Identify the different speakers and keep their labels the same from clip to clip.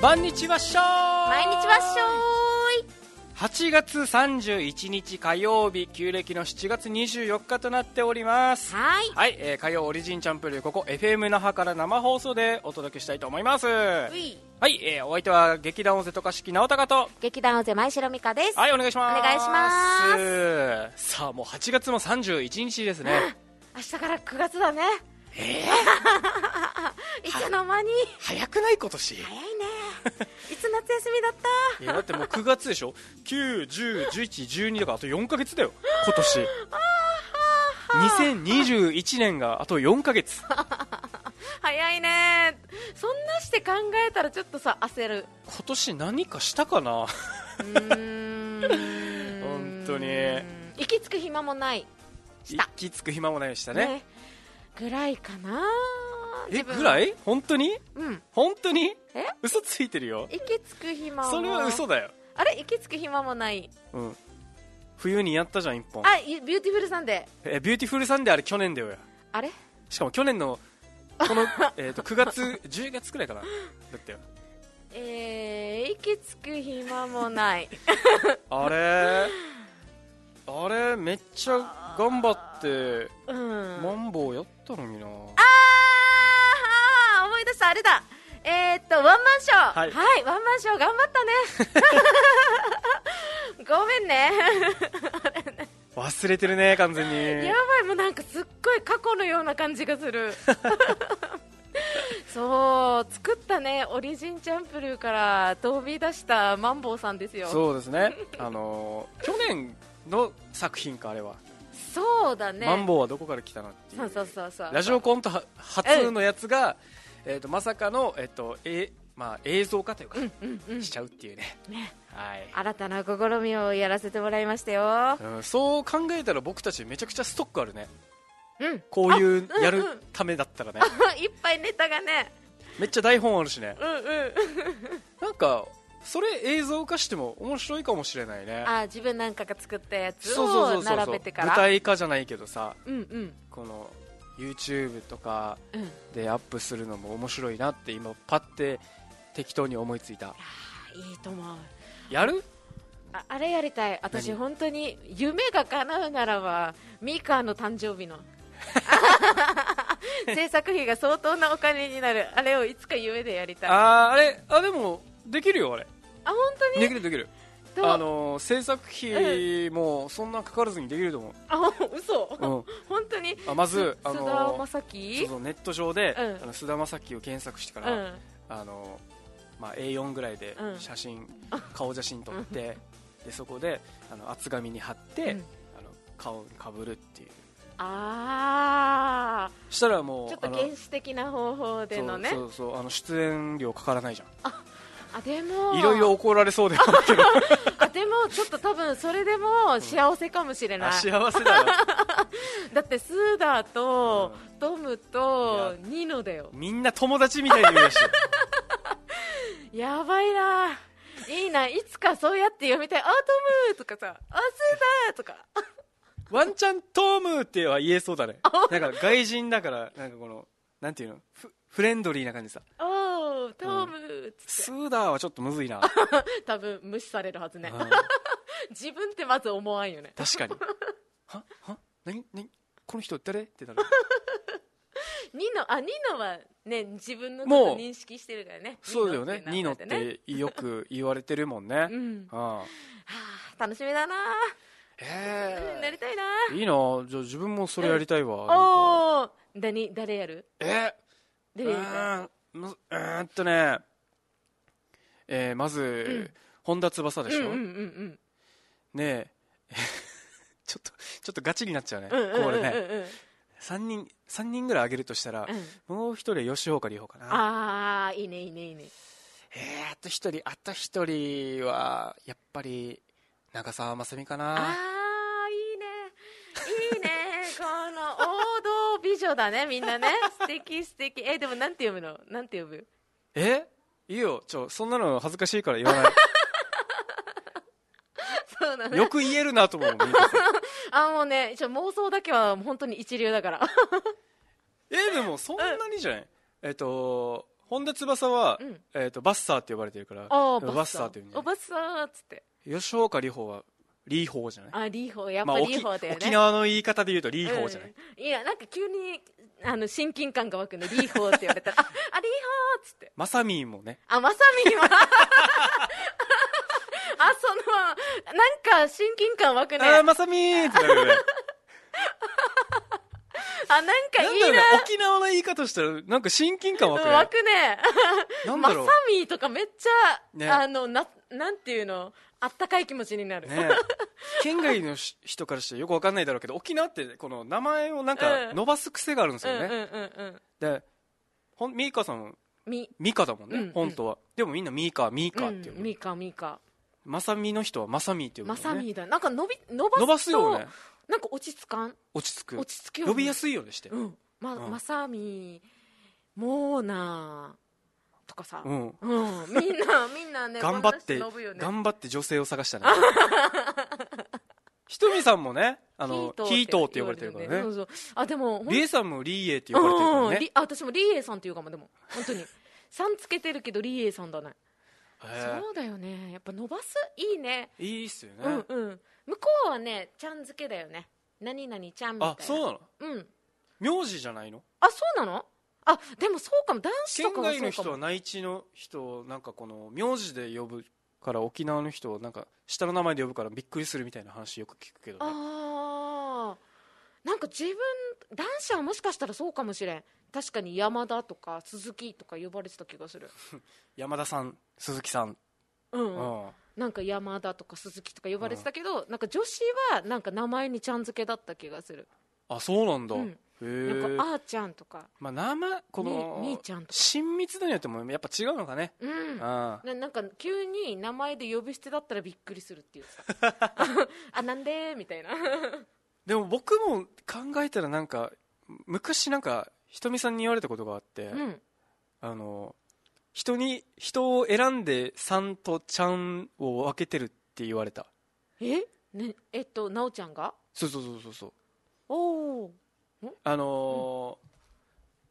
Speaker 1: 晩日はっしょー
Speaker 2: 毎日はっしょーい
Speaker 1: 8月31日火曜日旧暦の7月24日となっております。
Speaker 2: はい。
Speaker 1: はい、えー火曜オリジンチャンプルーここ FM 那覇から生放送でお届けしたいと思います。は
Speaker 2: うい。
Speaker 1: い、えーお相手は劇団大勢とか式直隆と。
Speaker 2: 劇団大勢前城美香です。
Speaker 1: はいお願いします。
Speaker 2: お願いします。
Speaker 1: さあもう8月も31日ですね。
Speaker 2: 明日から9月だね。
Speaker 1: え
Speaker 2: いつの間に？
Speaker 1: 早くない？今年。
Speaker 2: 早いね いつ夏休みだった？
Speaker 1: いやだってもう9月でしょ？9、10、11、12だからあと4ヶ月だよ。今年。2021年があと4ヶ月。
Speaker 2: 早いね。そんなして考えたらちょっとさ焦る。
Speaker 1: 今年何かしたかな？本当に。
Speaker 2: 息つく暇もない。
Speaker 1: 息つく暇もないでしたね。
Speaker 2: ぐらいかな
Speaker 1: えぐら
Speaker 2: い？
Speaker 1: い本当に？
Speaker 2: うん。
Speaker 1: 本当に？
Speaker 2: え？
Speaker 1: 嘘ついてるよ。
Speaker 2: 息つく暇も
Speaker 1: それは嘘だよ、
Speaker 2: あれ？息つく暇もない。
Speaker 1: うん、冬にやったじゃん一本。
Speaker 2: あいビューティフルサンデー。
Speaker 1: えビューティフルサンデーあれ去年だよ。
Speaker 2: あれ？
Speaker 1: しかも去年のこの、えー、と9月10月くらいかな。だったよ。
Speaker 2: えー、息つく暇もない。
Speaker 1: あれ？あれ？めっちゃ頑張って
Speaker 2: うん。
Speaker 1: マンボウやったのにな。
Speaker 2: あーあれだ。えー、っとワンマンショー。
Speaker 1: はい。
Speaker 2: ワンマンショー頑張ったね。ごめんね。
Speaker 1: 忘れてるね完全に。
Speaker 2: やばいもうなんかすっごい過去のような感じがする。そう作ったねオリジンチャンプルーから飛び出したマンボウさんですよ。
Speaker 1: そうですね。あのー去年の作品かあれは、
Speaker 2: そうだね。
Speaker 1: マンボウはどこから来たのっていう。
Speaker 2: そうそうそうそう。
Speaker 1: ラジオコントは初のやつが、えー、とまさかの、えーとえまあ、映像化というか、
Speaker 2: うんうんうん。
Speaker 1: しちゃうっていうね、
Speaker 2: ね。
Speaker 1: はい。
Speaker 2: 新たな試みをやらせてもらいましたよ。
Speaker 1: うん、そう考えたら僕たちめちゃくちゃストックあるね。
Speaker 2: うん。
Speaker 1: こういうやるためだったらね。
Speaker 2: いっぱいネタがね。
Speaker 1: めっちゃ台本あるしね。
Speaker 2: うんうん。
Speaker 1: なんかそれ映像化しても面白いかもしれないね。
Speaker 2: あ自分なんかが作ったやつを並べてから。
Speaker 1: 舞台化じゃないけどさ。
Speaker 2: うんうん。
Speaker 1: この YouTube とか
Speaker 2: うん。
Speaker 1: でアップするのも面白いなって今パッて適当に思いついた。
Speaker 2: あいいと思う。
Speaker 1: やる？
Speaker 2: ああれやりたい。私
Speaker 1: 何？
Speaker 2: 本当に夢が叶うならばミカの誕生日の。制作費が相当なお金になる。あれをいつか夢でやりたい。あ
Speaker 1: あーあれ？あでもできるよあれ。
Speaker 2: 本当に？
Speaker 1: できるできるあのー制作費もそんなかからずにできると思
Speaker 2: あ嘘、
Speaker 1: う、うん、
Speaker 2: 本当に？
Speaker 1: あまず、あ
Speaker 2: 菅
Speaker 1: の
Speaker 2: 田将
Speaker 1: ー
Speaker 2: 暉？
Speaker 1: そうそうネット上で、
Speaker 2: うん。
Speaker 1: あの菅田将暉を検索してから、
Speaker 2: うん。
Speaker 1: あのーまあ、A4 ぐらいで
Speaker 2: うん。
Speaker 1: 写真、顔写真撮って、でそこであの厚紙に貼って、
Speaker 2: うん。
Speaker 1: あの顔にかぶるっていう。
Speaker 2: あ
Speaker 1: したらもう
Speaker 2: あちょっと原始的な方法でのね。
Speaker 1: そうそうそうあの出演料かからないじゃ
Speaker 2: あでも。
Speaker 1: んいろいろ怒られそうでは あ
Speaker 2: でもちょっと多分それでも幸せかもしれない、
Speaker 1: あ幸せだよ
Speaker 2: だってスーダーと、
Speaker 1: う
Speaker 2: トムとニノだよ。
Speaker 1: みんな友達みたいに言うし
Speaker 2: やばいな。いいな。いつかそうやって読みたい。あトムとかさあスーダーとか。
Speaker 1: ワンチャントムっては言えそうだね。なんか外人だからなんかこのなんていうの？フフレンドリーな感じさ。
Speaker 2: おートムっつって、
Speaker 1: スーダーはちょっとむずいな、
Speaker 2: 多分無視されるはずね。
Speaker 1: うん。
Speaker 2: 自分ってまず思わんよね。
Speaker 1: 確かに。は？は？何？何？この人誰？ってなる。
Speaker 2: ニノあニノはね自分のこと認識してるからね。
Speaker 1: そうだよね。ニノっ
Speaker 2: て
Speaker 1: よく言われてるもんね。
Speaker 2: うん。
Speaker 1: ああ
Speaker 2: はあ楽しみだな、
Speaker 1: え
Speaker 2: なりたいな。
Speaker 1: えいいな。じゃあ自分もそれやりたいわ、
Speaker 2: おお誰誰やる？
Speaker 1: え？う
Speaker 2: 誰やりたい
Speaker 1: ーんむうーんっとねえーまず、本田翼でしょ、
Speaker 2: うん。うんうん
Speaker 1: ねえ ちょっとちょっとガチになっちゃうね、
Speaker 2: うんうんうんうん。
Speaker 1: これね。
Speaker 2: うん
Speaker 1: 3人三人ぐらいあげるとしたら、
Speaker 2: うん。
Speaker 1: もう一人は吉岡里帆かな。
Speaker 2: ああいいねいいねいいね。
Speaker 1: えー、あと一人あと一人はやっぱり長澤まさみか
Speaker 2: あ
Speaker 1: な。
Speaker 2: あいいね。いいね。この美女だねみんなね。素敵素敵。えでもなんて読むの？なんて呼ぶ？
Speaker 1: え？いいよ。ちょそんなの恥ずかしいから言わない。
Speaker 2: そうなの
Speaker 1: よく言えるなと思う
Speaker 2: あもうね一応妄想だけは本当に一流だから。
Speaker 1: えでもそんなにじゃない、えっと本田翼は、
Speaker 2: うん。
Speaker 1: えー、とバッサーって呼ばれてるから。バッサー。って言うんじゃない
Speaker 2: おバッサーっつって。
Speaker 1: 吉岡里帆はリーホーじゃない？
Speaker 2: あリーホー。やっ
Speaker 1: まあ、
Speaker 2: ぱ
Speaker 1: 沖
Speaker 2: リーホーだよね、
Speaker 1: 沖縄の言い方で言うとリーホーじゃない、
Speaker 2: うん。いやなんか急にあの親近感が湧くのリーホーって言われたら ああリーホーっつって。
Speaker 1: マサミンもね。
Speaker 2: あまさみは。あそのなんか親近感湧くね。
Speaker 1: あーマサミンってなるよね。
Speaker 2: あなんかいいな。
Speaker 1: な沖縄の言い方したらなんか親近感湧くね。
Speaker 2: うん湧くね。まさ
Speaker 1: なんだろう。
Speaker 2: みとかめっちゃ、
Speaker 1: ね。
Speaker 2: あのななんていうの？あったかい気持ちになる、
Speaker 1: ね県外のし人からしてよくわかんないだろうけど沖縄ってこの名前をなんか
Speaker 2: うん。
Speaker 1: 伸ばす癖があるんですよね、
Speaker 2: うんうんうんうん。
Speaker 1: でほんミーカさん
Speaker 2: み。
Speaker 1: ミカだもんね、
Speaker 2: うんうん。
Speaker 1: 本当は。でもみんなミーカミーカって呼ぶ、
Speaker 2: うん、ミカミカ
Speaker 1: マサミの人はマサミって呼ぶ
Speaker 2: まさみだ。なんか伸び伸ば
Speaker 1: 伸ばすよね。
Speaker 2: なんか落ち着かん？
Speaker 1: 落ち着く。
Speaker 2: 落ち着くよ、
Speaker 1: 呼びやすいようにして。
Speaker 2: うん。ま
Speaker 1: うん。
Speaker 2: まさみもうなとかさ、
Speaker 1: うん。
Speaker 2: うん、みんな みんなね
Speaker 1: 頑張って、
Speaker 2: ね。
Speaker 1: 頑張って女性を探したね。ひとみさんもねあのヒートーって呼ばれてるからね。
Speaker 2: そうそう。あでも
Speaker 1: リエさんもリーエって呼ばれてるからね。
Speaker 2: うん。リあ私もリエさんっていうかもでも。本当に。さんつけてるけどリエさんだね。
Speaker 1: へ
Speaker 2: そうだよね。やっぱ伸ばす？いいね。
Speaker 1: えいいっすよね、
Speaker 2: うんうん。向こうはねちゃん付けだよね。何々ちゃんみたいな。
Speaker 1: あそうなの？
Speaker 2: うん。
Speaker 1: 名字じゃないの？
Speaker 2: あそうなの？あでもそうかも。男子と
Speaker 1: 県
Speaker 2: かは
Speaker 1: 外の人は
Speaker 2: そうかも
Speaker 1: 内地の人をなんかこの名字で呼ぶから沖縄の人をなんか下の名前で呼ぶからびっくりするみたいな話よく聞くけどね。
Speaker 2: あー。なんか自分男子はもしかしたらそうかもしれん。確かに山田とか鈴木とか呼ばれてた気がする。
Speaker 1: 山田さん鈴木さん、
Speaker 2: うん、
Speaker 1: うん。
Speaker 2: なんか山田とか鈴木とか呼ばれてたけど、なんか女子はなんか名前にちゃん付けだった気がする、
Speaker 1: あそうなんだ、
Speaker 2: うんなんかあーちゃんとか。
Speaker 1: まあ名前この
Speaker 2: みみーちゃんとか。
Speaker 1: 親密度によってもやっぱ違うのかね、
Speaker 2: うん。
Speaker 1: あ
Speaker 2: ななんか急に名前で呼び捨てだったらびっくりするっていうさ。あなんでみたいな。
Speaker 1: でも僕も考えたらなんか昔なんかひとみさんに言われたことがあって、
Speaker 2: うん。
Speaker 1: あの人に人を選んで「さん」と「ちゃん」を分けてるって言われた。
Speaker 2: え？ねえっとなおちゃんが？
Speaker 1: そうそうそうそうそう。
Speaker 2: おお
Speaker 1: あのー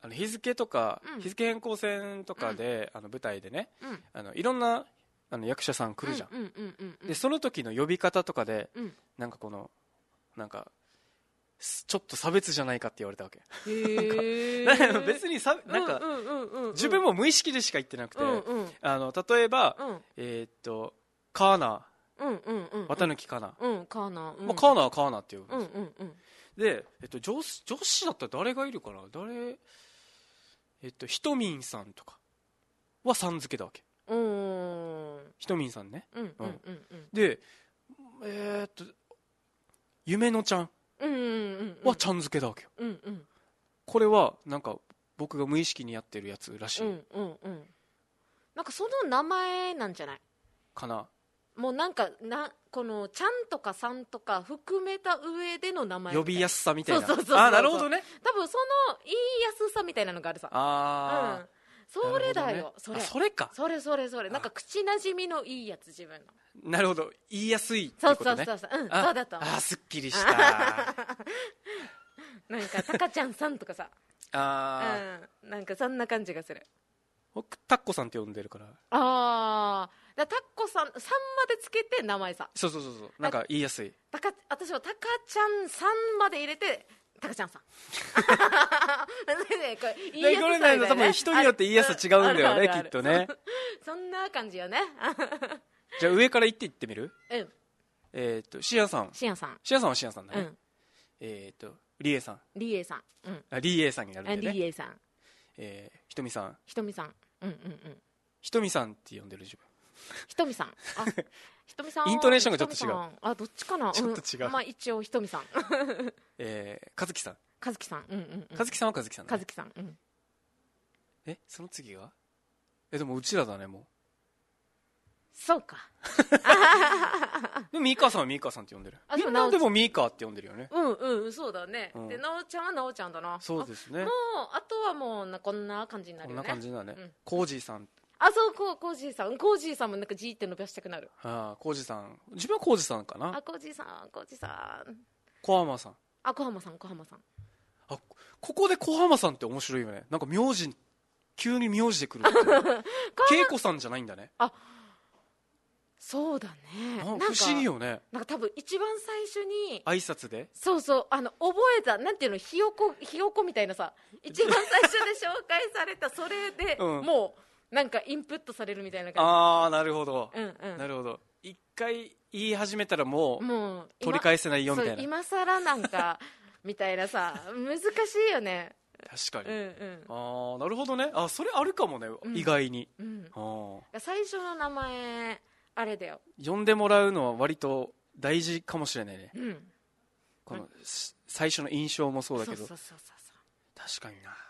Speaker 1: あの日付とか、
Speaker 2: うん。
Speaker 1: 日付変更線とかで、あの舞台でね
Speaker 2: うん。
Speaker 1: あのいろんなあの役者さん来るじゃん、
Speaker 2: うんうんうんうんうん
Speaker 1: でその時の呼び方とかで
Speaker 2: うん。
Speaker 1: なんかこのなんかすちょっと差別じゃないかって言われたわけ、
Speaker 2: へえ
Speaker 1: だ から別にさなんか、
Speaker 2: うんうんうんうんうん。
Speaker 1: 自分も無意識でしか言ってなくて、
Speaker 2: うんうん。
Speaker 1: あの例えば、
Speaker 2: うん。
Speaker 1: えーっとカーナ
Speaker 2: うんうんうん
Speaker 1: 綿抜きカーナ、
Speaker 2: うんカーナうん。
Speaker 1: まあ、カーナはカーナって呼ぶん
Speaker 2: うん
Speaker 1: ですよ、
Speaker 2: うんうん
Speaker 1: で、えっと、女子女子だったら誰がいるかな？誰？えっとひとみんさんとかはさん付けだわけ。
Speaker 2: うん。
Speaker 1: ひとみんさんね。
Speaker 2: うんうんうんうん。
Speaker 1: でえーっと夢のちゃん。はちゃん付けだわけよ、
Speaker 2: うんうん。
Speaker 1: これはなんか僕が無意識にやってるやつらしい。
Speaker 2: うんうんうん。なんかその名前なんじゃない？
Speaker 1: かな、
Speaker 2: もうなんかなこの「ちゃん」とか「さん」とか含めた上での名前
Speaker 1: 呼びや
Speaker 2: す
Speaker 1: すさみたいな。
Speaker 2: そうそうそうそう
Speaker 1: あなるほどね。
Speaker 2: 多分その言いやすさみたいなのがあるさ。
Speaker 1: あ
Speaker 2: うん。それだ
Speaker 1: なるほどね。
Speaker 2: よそれ。
Speaker 1: あそれか。
Speaker 2: それそれそれ。なんか口なじみのいいやつ自分の。
Speaker 1: なるほど。言いやすいって
Speaker 2: そう
Speaker 1: ことね。
Speaker 2: そうそうそうう。ん
Speaker 1: あ
Speaker 2: そうだと思う。
Speaker 1: あすっきりした。
Speaker 2: なんかたかちゃんさんとかさ。
Speaker 1: あー。
Speaker 2: うん。なんかそんな感じがする。
Speaker 1: 僕タッコさんって呼んでるから。
Speaker 2: ああだタッコさんさんまでつけて名前さ
Speaker 1: そうそうそうそう。なんか言いやすい。
Speaker 2: たか私はたかちゃんさんまで入れてたかちゃんさん。ねこれ言いやすさ
Speaker 1: これね多分人によって言いやすさ違うんだよねきっとね。
Speaker 2: そんな感じよね。
Speaker 1: じゃあ上から行って行ってみる？
Speaker 2: うん。
Speaker 1: えっとシアさん。
Speaker 2: しやさん。
Speaker 1: シアさんはシアさんだね。
Speaker 2: うん。
Speaker 1: えっとリエさん。
Speaker 2: リエさん。うん。
Speaker 1: あリエさんになる
Speaker 2: あ
Speaker 1: んでね。
Speaker 2: リエさん。
Speaker 1: えーひとみさん。
Speaker 2: ひとみさん。うんうんうん。
Speaker 1: ひとみさんって呼んでる自分
Speaker 2: ひとみさん。あ ひとみさん
Speaker 1: イントネーションがちょっと違う。
Speaker 2: あどっちかな？
Speaker 1: ちょっと違う。ん
Speaker 2: まあ一応ひとみさん。
Speaker 1: えー和樹さん。
Speaker 2: かずきさん。うんうんうん。
Speaker 1: 和樹さんは和樹さんだね。
Speaker 2: かずきさん。うん。
Speaker 1: えその次が？えでもうちらだねも
Speaker 2: そうか。
Speaker 1: う でもミーカーさんはミーカーさんって呼んでる。みんな
Speaker 2: あでもなお
Speaker 1: でもミーカーって呼んでるよね。
Speaker 2: うんうんそうだね、
Speaker 1: うん。
Speaker 2: でなおちゃんはなおちゃんだな。
Speaker 1: そうですね。
Speaker 2: あもうあとはもうなこんな感じにな
Speaker 1: こん
Speaker 2: るよね。
Speaker 1: な感じだね。
Speaker 2: うん。
Speaker 1: コージーさん
Speaker 2: あそうこうコージーさん。コージーさんもなんか G って伸ばしたくなる。
Speaker 1: ああコージーさん。自分はコージーさんかな？
Speaker 2: あコージーさんコージーさん。
Speaker 1: 小浜さん。
Speaker 2: あ小浜さん小浜さん。
Speaker 1: あここで小浜さんって面白いよね。なんか名字急に名字で来る。って恵子さんじゃないんだね。
Speaker 2: そうだね。
Speaker 1: あ不思議よね。
Speaker 2: なんか多分一番最初に
Speaker 1: 挨拶で？
Speaker 2: そうそうあの覚えたなんていうのひよこひよこみたいなさ一番最初で紹介されたそれで、
Speaker 1: うん。
Speaker 2: もうなんかインプットされるみたいな感
Speaker 1: ああなるほど、
Speaker 2: じうんうん。
Speaker 1: なるほど。一回言い始めたらもう取り返せないよみたいな。
Speaker 2: 今更なんかみたいなさ難しいよね。
Speaker 1: 確かに、
Speaker 2: うんうん。
Speaker 1: ああなるほどね。あそれあるかもね、
Speaker 2: ん。
Speaker 1: 意外に。
Speaker 2: うん。
Speaker 1: ああ
Speaker 2: 最初の名前あれだよ。
Speaker 1: 呼んでもらうのは割と大事かもしれないね。
Speaker 2: うん。
Speaker 1: この、し最初の印象もそうだけど。
Speaker 2: そうそうそうそう
Speaker 1: 確かにな、はい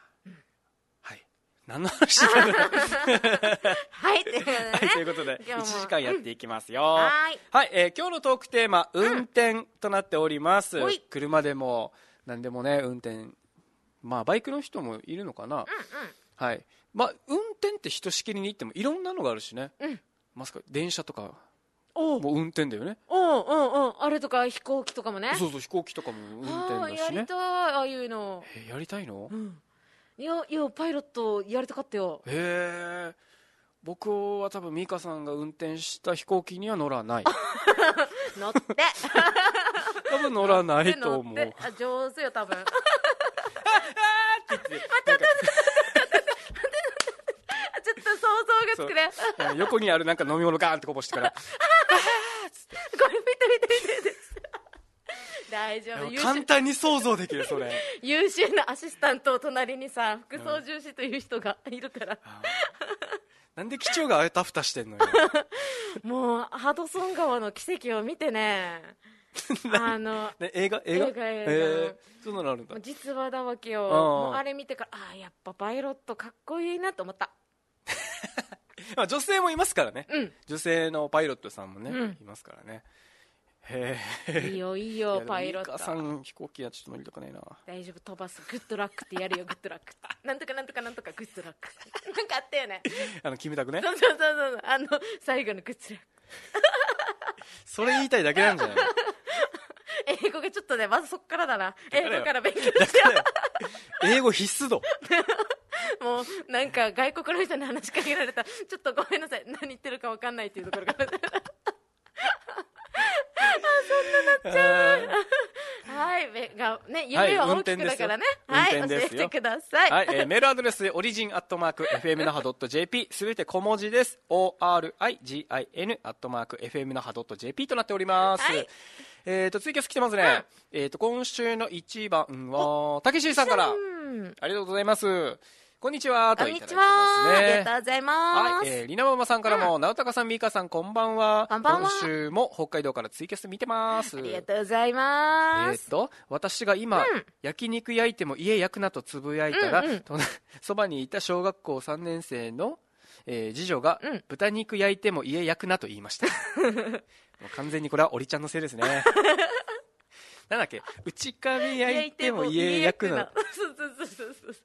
Speaker 1: 何の話だろう
Speaker 2: はいっていうことでね。
Speaker 1: はいということで
Speaker 2: 今日も。
Speaker 1: 1時間やっていきますよ、
Speaker 2: はーい。
Speaker 1: はい、えー今日のトークテーマ運転となっております、
Speaker 2: ほい。
Speaker 1: 車でも何でもね運転。まあバイクの人もいるのかな、
Speaker 2: うんうん。
Speaker 1: はい。まあ運転ってひとしきりに行ってもいろんなのがあるしね、
Speaker 2: うん。
Speaker 1: まさか電車とか。もう運転だよね。
Speaker 2: おううんう。んあれとか飛行機とかもね。
Speaker 1: そうそう飛行機とかも運転だしね。
Speaker 2: やりたいああいうの。
Speaker 1: えーやりたいの？
Speaker 2: うんいやいやパイロットやりたかったよ。
Speaker 1: へえ。僕は多分美香さんが運転した飛行機には乗らない。
Speaker 2: 乗って。
Speaker 1: 多分乗らないと
Speaker 2: 乗
Speaker 1: 思う
Speaker 2: あ上手よ多分。あちょっと想像がつくね
Speaker 1: うん横にあるなんか飲み物ガーンってこぼしてから
Speaker 2: これ見て見て見て見て大丈夫。優
Speaker 1: 簡
Speaker 2: 秀
Speaker 1: 単に想像できるそれ。
Speaker 2: 優秀なアシスタントを隣にさ副操縦士という人がいるから、
Speaker 1: なんで機長があたふたしてんのよ。
Speaker 2: もうハドソン川の奇跡を見てね。あの
Speaker 1: ね映画？映画？
Speaker 2: 映画映画。
Speaker 1: えーそんなのあるんだ。
Speaker 2: 実話だわけよ。もうあれ見てからああやっぱパイロットかっこいいなと思った。
Speaker 1: まあ女性もいますからね。
Speaker 2: うん。
Speaker 1: 女性のパイロットさんもね
Speaker 2: うん。
Speaker 1: いますからねへえ
Speaker 2: いいよいいよパイロット。
Speaker 1: さん飛行機はちょっと乗りたくないな。
Speaker 2: 大丈夫飛ばす。グッドラックってやるよグッドラック。なんとかなんとかなんとかグッドラック。なんかあったよね。
Speaker 1: あの決めたくね
Speaker 2: そうそうそうそう。あの最後のグッドラック。
Speaker 1: それ言いたいだけなんじゃないの？
Speaker 2: 英語がちょっとねまずそっからだな。
Speaker 1: だ
Speaker 2: 英語から勉強し
Speaker 1: だからよ。英語必須度。
Speaker 2: もうなんか外国の人に話しかけられた。らちょっとごめんなさい。何言ってるか分かんないっていうところから はいべがね夢は大きくだからね。はい、
Speaker 1: 運転ですよ。
Speaker 2: 教えてください、
Speaker 1: はい、えーメールアドレスオリジンアットマーク FM 那覇 .jp すべて小文字です。ORIGIN アットマーク FM 那覇 .jp となっております、
Speaker 2: はい。
Speaker 1: えっ、とツイキャス来てますね、えっ、と今週の一番はたけしさんから。
Speaker 2: うん。
Speaker 1: ありがとうございますこんにちは。
Speaker 2: ことんにち
Speaker 1: いただいてます
Speaker 2: は、あり
Speaker 1: ね
Speaker 2: がとうございます、
Speaker 1: はい、えー、りなママさんからも、直高さん、みーかさん、こんばんは。
Speaker 2: こんばんは。
Speaker 1: 今週も北海道からツイキャス見てます。
Speaker 2: ありがとうございます、
Speaker 1: えーっと私が今、
Speaker 2: うん。
Speaker 1: 焼肉焼いても家焼くなとつぶやいたら、
Speaker 2: うんうん。
Speaker 1: と そばにいた小学校3年生の、えー次女が、
Speaker 2: うん。
Speaker 1: 豚肉焼いても家焼くなと言いました。もう完全にこれはおりちゃんのせいですね。なんだっけ？内壁焼いても家焼くな。
Speaker 2: そうそうそうそうそう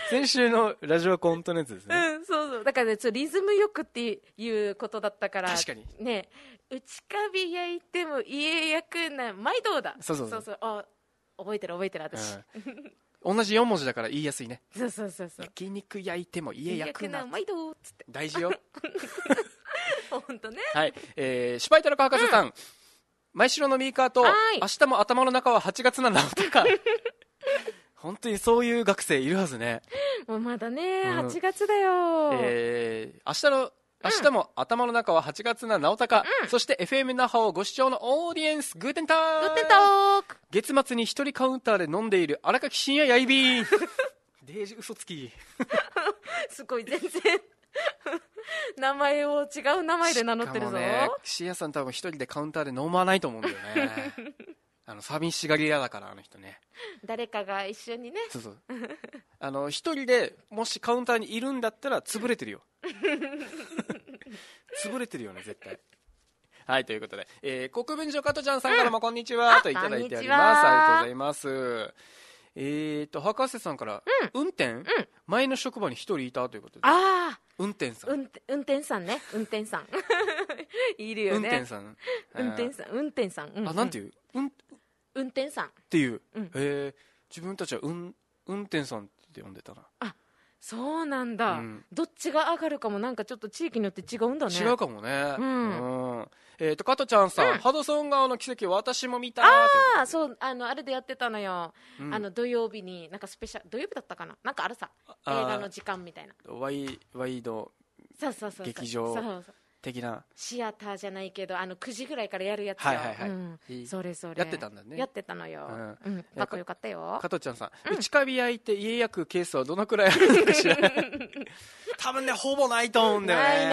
Speaker 1: 先週のラジオコントのやつですね、
Speaker 2: うん、そうそう。だからねちょリズムよくっていうことだったから
Speaker 1: 確かに。
Speaker 2: ね内カビ焼いても家焼くな毎度だ。
Speaker 1: そうそうそう。
Speaker 2: あ覚えてる覚えてる私、
Speaker 1: うん、同じ4文字だから言いやすいね。
Speaker 2: そうそうそうそう。
Speaker 1: 焼肉焼いても家焼くな
Speaker 2: 毎度っつって。
Speaker 1: 大事よ。
Speaker 2: 本当ね。
Speaker 1: はい、えー、シュパイタロカ博士さん、前城のミーカーと、
Speaker 2: はい。
Speaker 1: 明日も頭の中は8月なのとか本当にそういう学生いるはずね、
Speaker 2: もうまだね、
Speaker 1: うん。
Speaker 2: 8月だよ、
Speaker 1: えー、明日の明日も頭の中は8月な直高、そして FM 那覇をご視聴のオーディエンスグーテンター。
Speaker 2: グッテントーク。
Speaker 1: 月末に一人カウンターで飲んでいる荒垣深夜やいび。ー デージ嘘つき。
Speaker 2: すごい全然。名前を違う名前で名乗ってるぞ、
Speaker 1: しかもね深夜さん多分一人でカウンターで飲まないと思うんだよねあの寂しがり屋だからあの人ね。
Speaker 2: 誰かが一緒にね。
Speaker 1: そうそう。あの一人でもしカウンターにいるんだったら潰れてるよ。潰れてるよね絶対。はいということで、えー、国分寺の加藤ちゃんさんからもこんにちは、
Speaker 2: あ
Speaker 1: といただいております。
Speaker 2: は。
Speaker 1: ありがとうございます。えーと博士さんから、運転、前の職場に一人いたということで。
Speaker 2: ああ
Speaker 1: 運転さん、
Speaker 2: 運転運転さんね。運転さん。いるよ
Speaker 1: 運
Speaker 2: ね
Speaker 1: 転さん。
Speaker 2: 運転さん。運転さん、うん
Speaker 1: あなんていう？うんっ
Speaker 2: 運転さん。
Speaker 1: ていう、
Speaker 2: うん。
Speaker 1: えー。自分たちは運運転さんって呼んでたな。
Speaker 2: そうなんだ、
Speaker 1: うん。
Speaker 2: どっちが上がるかもなんかちょっと地域によって違うんだね。
Speaker 1: 違うかもね。
Speaker 2: うん。
Speaker 1: うん。えっと加トちゃんさ
Speaker 2: うん。
Speaker 1: んハドソン川の奇跡私も見た
Speaker 2: ああそうあのあれでやってたのよ、
Speaker 1: うん。
Speaker 2: あの土曜日になんかスペシャル土曜日だったかな？なんかあるさ。映
Speaker 1: あー。
Speaker 2: 画の時間みたいな。
Speaker 1: ワイワイド
Speaker 2: そうそうそうそう。
Speaker 1: 劇場。
Speaker 2: そうそう
Speaker 1: 的な。
Speaker 2: シアターじゃないけどあの9時ぐらいからやるやつよ。
Speaker 1: はいはいはい。
Speaker 2: うん。
Speaker 1: いい。
Speaker 2: それそれ。
Speaker 1: やってたんだね。
Speaker 2: やってたのよ、
Speaker 1: う
Speaker 2: うん。んかっこよかったよ。
Speaker 1: 加トちゃんさん内カビ焼いて家焼くケースはどのくらいあるのかしら 多分ねほぼないと思うんだよね。
Speaker 2: ない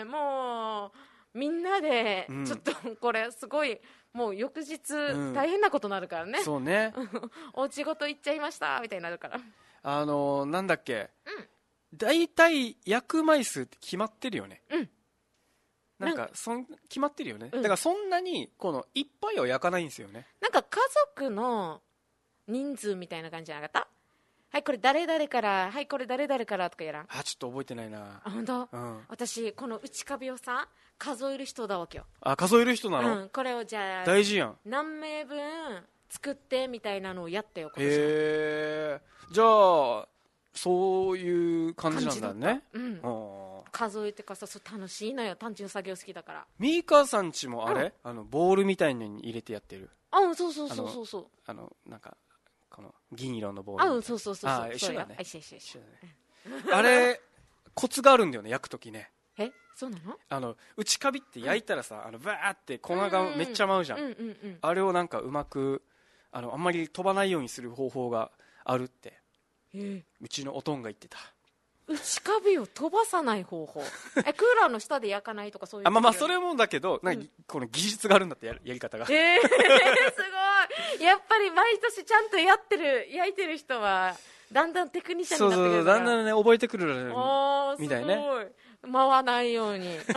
Speaker 2: ね。もうみんなで
Speaker 1: うん。
Speaker 2: ちょっとこれすごいもう翌日
Speaker 1: ん。
Speaker 2: 大変なことになるからね、
Speaker 1: そうね。
Speaker 2: お家ごと行っちゃいましたみたいになるから
Speaker 1: あのーなんだっけ。
Speaker 2: うん。
Speaker 1: 大体焼く枚数って決まってるよね。
Speaker 2: うん
Speaker 1: なんかそん決まってるよね。
Speaker 2: うん。
Speaker 1: だからそんなにこのいっぱいは焼かないんですよね。
Speaker 2: なんか家族の人数みたいな感じじゃなかった？はいこれ誰々からはいこれ誰々からとかやらん
Speaker 1: あちょっと覚えてないな。
Speaker 2: あ本当、
Speaker 1: うん。
Speaker 2: 私この内カビをさ数える人だわけよ、
Speaker 1: あ数える人なの、
Speaker 2: うん、これをじゃあ
Speaker 1: 大事やん。
Speaker 2: 何名分作ってみたいなのをやったよ今年
Speaker 1: へえじゃあそういう感じなんだね。
Speaker 2: うん。
Speaker 1: うん
Speaker 2: 数えてかさそう楽しいのよ。単純作業好きだから。
Speaker 1: ミーカーさんちもあれ、
Speaker 2: うん。
Speaker 1: あのボールみたいのに入れてやってる？
Speaker 2: あうんそうそうそうそうそう。
Speaker 1: あのなんかこの銀色のボール
Speaker 2: あうんそうそうそうそう。
Speaker 1: あ一緒だね。
Speaker 2: 一緒一緒一緒。
Speaker 1: 一緒だね。あれコツがあるんだよね焼く時ね。
Speaker 2: え？そうなの？
Speaker 1: あの内カビって焼いたらさ、あのバーって粉がめっちゃ舞うじゃん、
Speaker 2: うんうんうん。
Speaker 1: あれをなんかうまくあのあんまり飛ばないようにする方法があるって。
Speaker 2: え？
Speaker 1: うちのおとんが言ってた
Speaker 2: 内カビを飛ばさない方法えクーラーの下で焼かないとかそういう
Speaker 1: あまあまあそれもだけどなんか、この技術がある。んだってややり方が
Speaker 2: えー、すごいやっぱり毎年ちゃんとやってる。焼いてる。人はだんだんテクニシャンになってくる。
Speaker 1: だんだんね覚えてくる。の
Speaker 2: おーすごい
Speaker 1: みたいね
Speaker 2: 回らないようにそうなん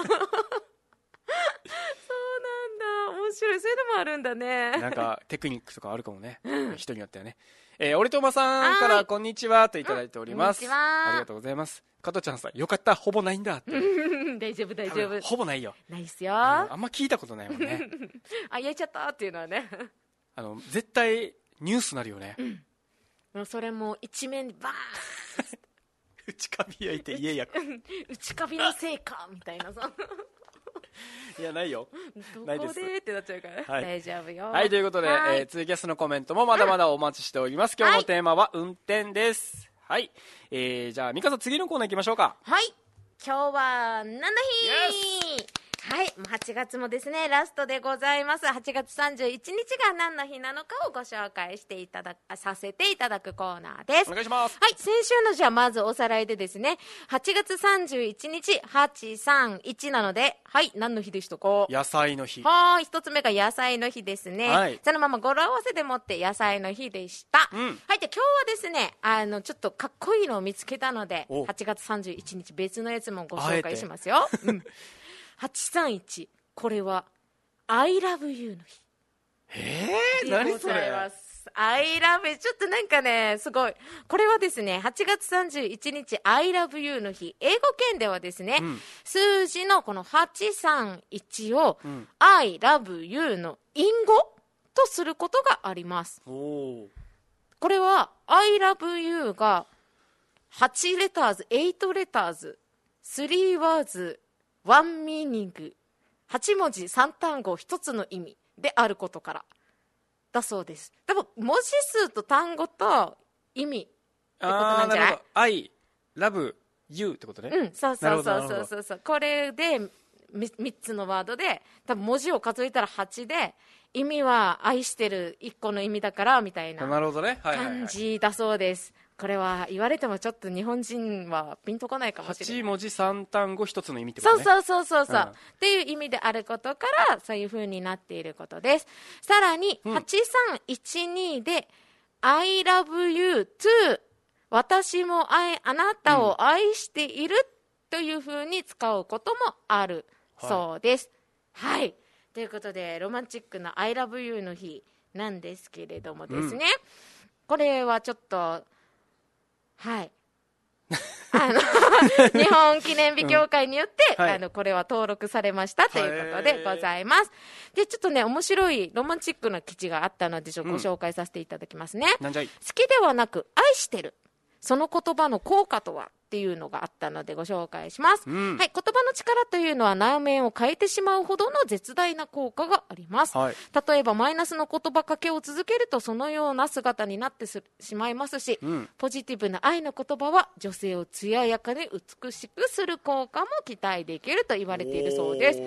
Speaker 2: だ面白いそういうのもある。んだね
Speaker 1: なんかテクニックとかある。かもね、人によってはね、えー、俺とまさんから
Speaker 2: はい。
Speaker 1: こんにちはといただいております、
Speaker 2: うん
Speaker 1: ありがとうございます。加トちゃんさんよかった。ほぼないんだ って。
Speaker 2: 大丈夫大丈夫。
Speaker 1: ほぼないよ。
Speaker 2: ないっすよ。
Speaker 1: うん
Speaker 2: あ
Speaker 1: あんま聞いたことないもんね。
Speaker 2: 焼いちゃったっていうのはね。
Speaker 1: あの絶対ニュースなるよね、
Speaker 2: もうそれも一面にバーン
Speaker 1: 内カビ焼いて家焼く。
Speaker 2: 内カビのせいかみたいなさ
Speaker 1: いやないよ。
Speaker 2: ど
Speaker 1: ないです。
Speaker 2: こでってなっちゃうから、
Speaker 1: はい。
Speaker 2: 大丈夫よ。
Speaker 1: はいということで、
Speaker 2: はい。
Speaker 1: えー、ツイキャスのコメントもまだまだお待ちしております、今日のテーマは運転です。はい、えー、じゃあ美香さん次のコーナー行きましょうか。
Speaker 2: はい。今日は何の日はいもう8月もですねラストでございます。8月31日が何の日なのかをご紹介していただあさせていただくコーナーです。
Speaker 1: お願いします。
Speaker 2: はい、先週のじゃあまずおさらいでですね、8月31日、831なので、はい、何の日でしたか？
Speaker 1: 野菜の日。
Speaker 2: はーい、一つ目が野菜の日ですね。
Speaker 1: はい。
Speaker 2: そのまま語呂合わせでもって野菜の日でした。
Speaker 1: うん。
Speaker 2: はい、じゃあ今日はですね、あの、ちょっとかっこいいのを見つけたので、
Speaker 1: お。
Speaker 2: 8月31日別のやつもご紹介しますよ。うん。831、これは、I love you の日。
Speaker 1: えー、
Speaker 2: で
Speaker 1: 何そ
Speaker 2: ござい
Speaker 1: れ
Speaker 2: ます。I love you ちょっとなんかねすごい。これはですね8月31日 I love you の日。英語圏ではですね、
Speaker 1: うん。
Speaker 2: 数字のこの831を、
Speaker 1: ん。
Speaker 2: I love you の隠語とすることがあります。これは I love you が8レターズ8レターズ3ワーズ1ミーニング。8文字3単語1つの意味であることから。だそうです。多分文字数と単語と意味こと
Speaker 1: あ
Speaker 2: なんじゃない？
Speaker 1: ーな I love you ってことね、
Speaker 2: うんそうそうそうそうそう。そうこれでみ3つのワードで多分文字を数えたら8で意味は愛してる1個の意味だからみたいな感
Speaker 1: い、
Speaker 2: じだそうですこれは言われてもちょっと日本人はピンとこないかもしれない。
Speaker 1: 8文字3単語1つの意味ってことね。
Speaker 2: そうそうそうそうそう、
Speaker 1: うん。
Speaker 2: っていう意味であることからそういう風になっていることです。さらに、
Speaker 1: うん。
Speaker 2: 8312で「I love you too」私も愛あなたを愛しているという風に使うこともあるそうです。はい、ということでロマンチックな「I love you」の日なんですけれどもですね、これはちょっとはい。あの日本記念日協会によって、
Speaker 1: うん。はい。
Speaker 2: あのこれは登録されましたということでございます。でちょっとね面白いロマンチックな記事があったのでちょっとご紹介させていただきますね。
Speaker 1: なん
Speaker 2: 好きではなく愛してる。その言葉の効果とは？っていうのがあったのでご紹介します。
Speaker 1: うん。
Speaker 2: はい、言葉の力というのは内面を変えてしまうほどの絶大な効果があります。
Speaker 1: はい。
Speaker 2: 例えばマイナスの言葉かけを続けるとそのような姿になってすしまいますし、
Speaker 1: うん。
Speaker 2: ポジティブな愛の言葉は女性を艶やかに美しくする効果も期待できると言われているそうです。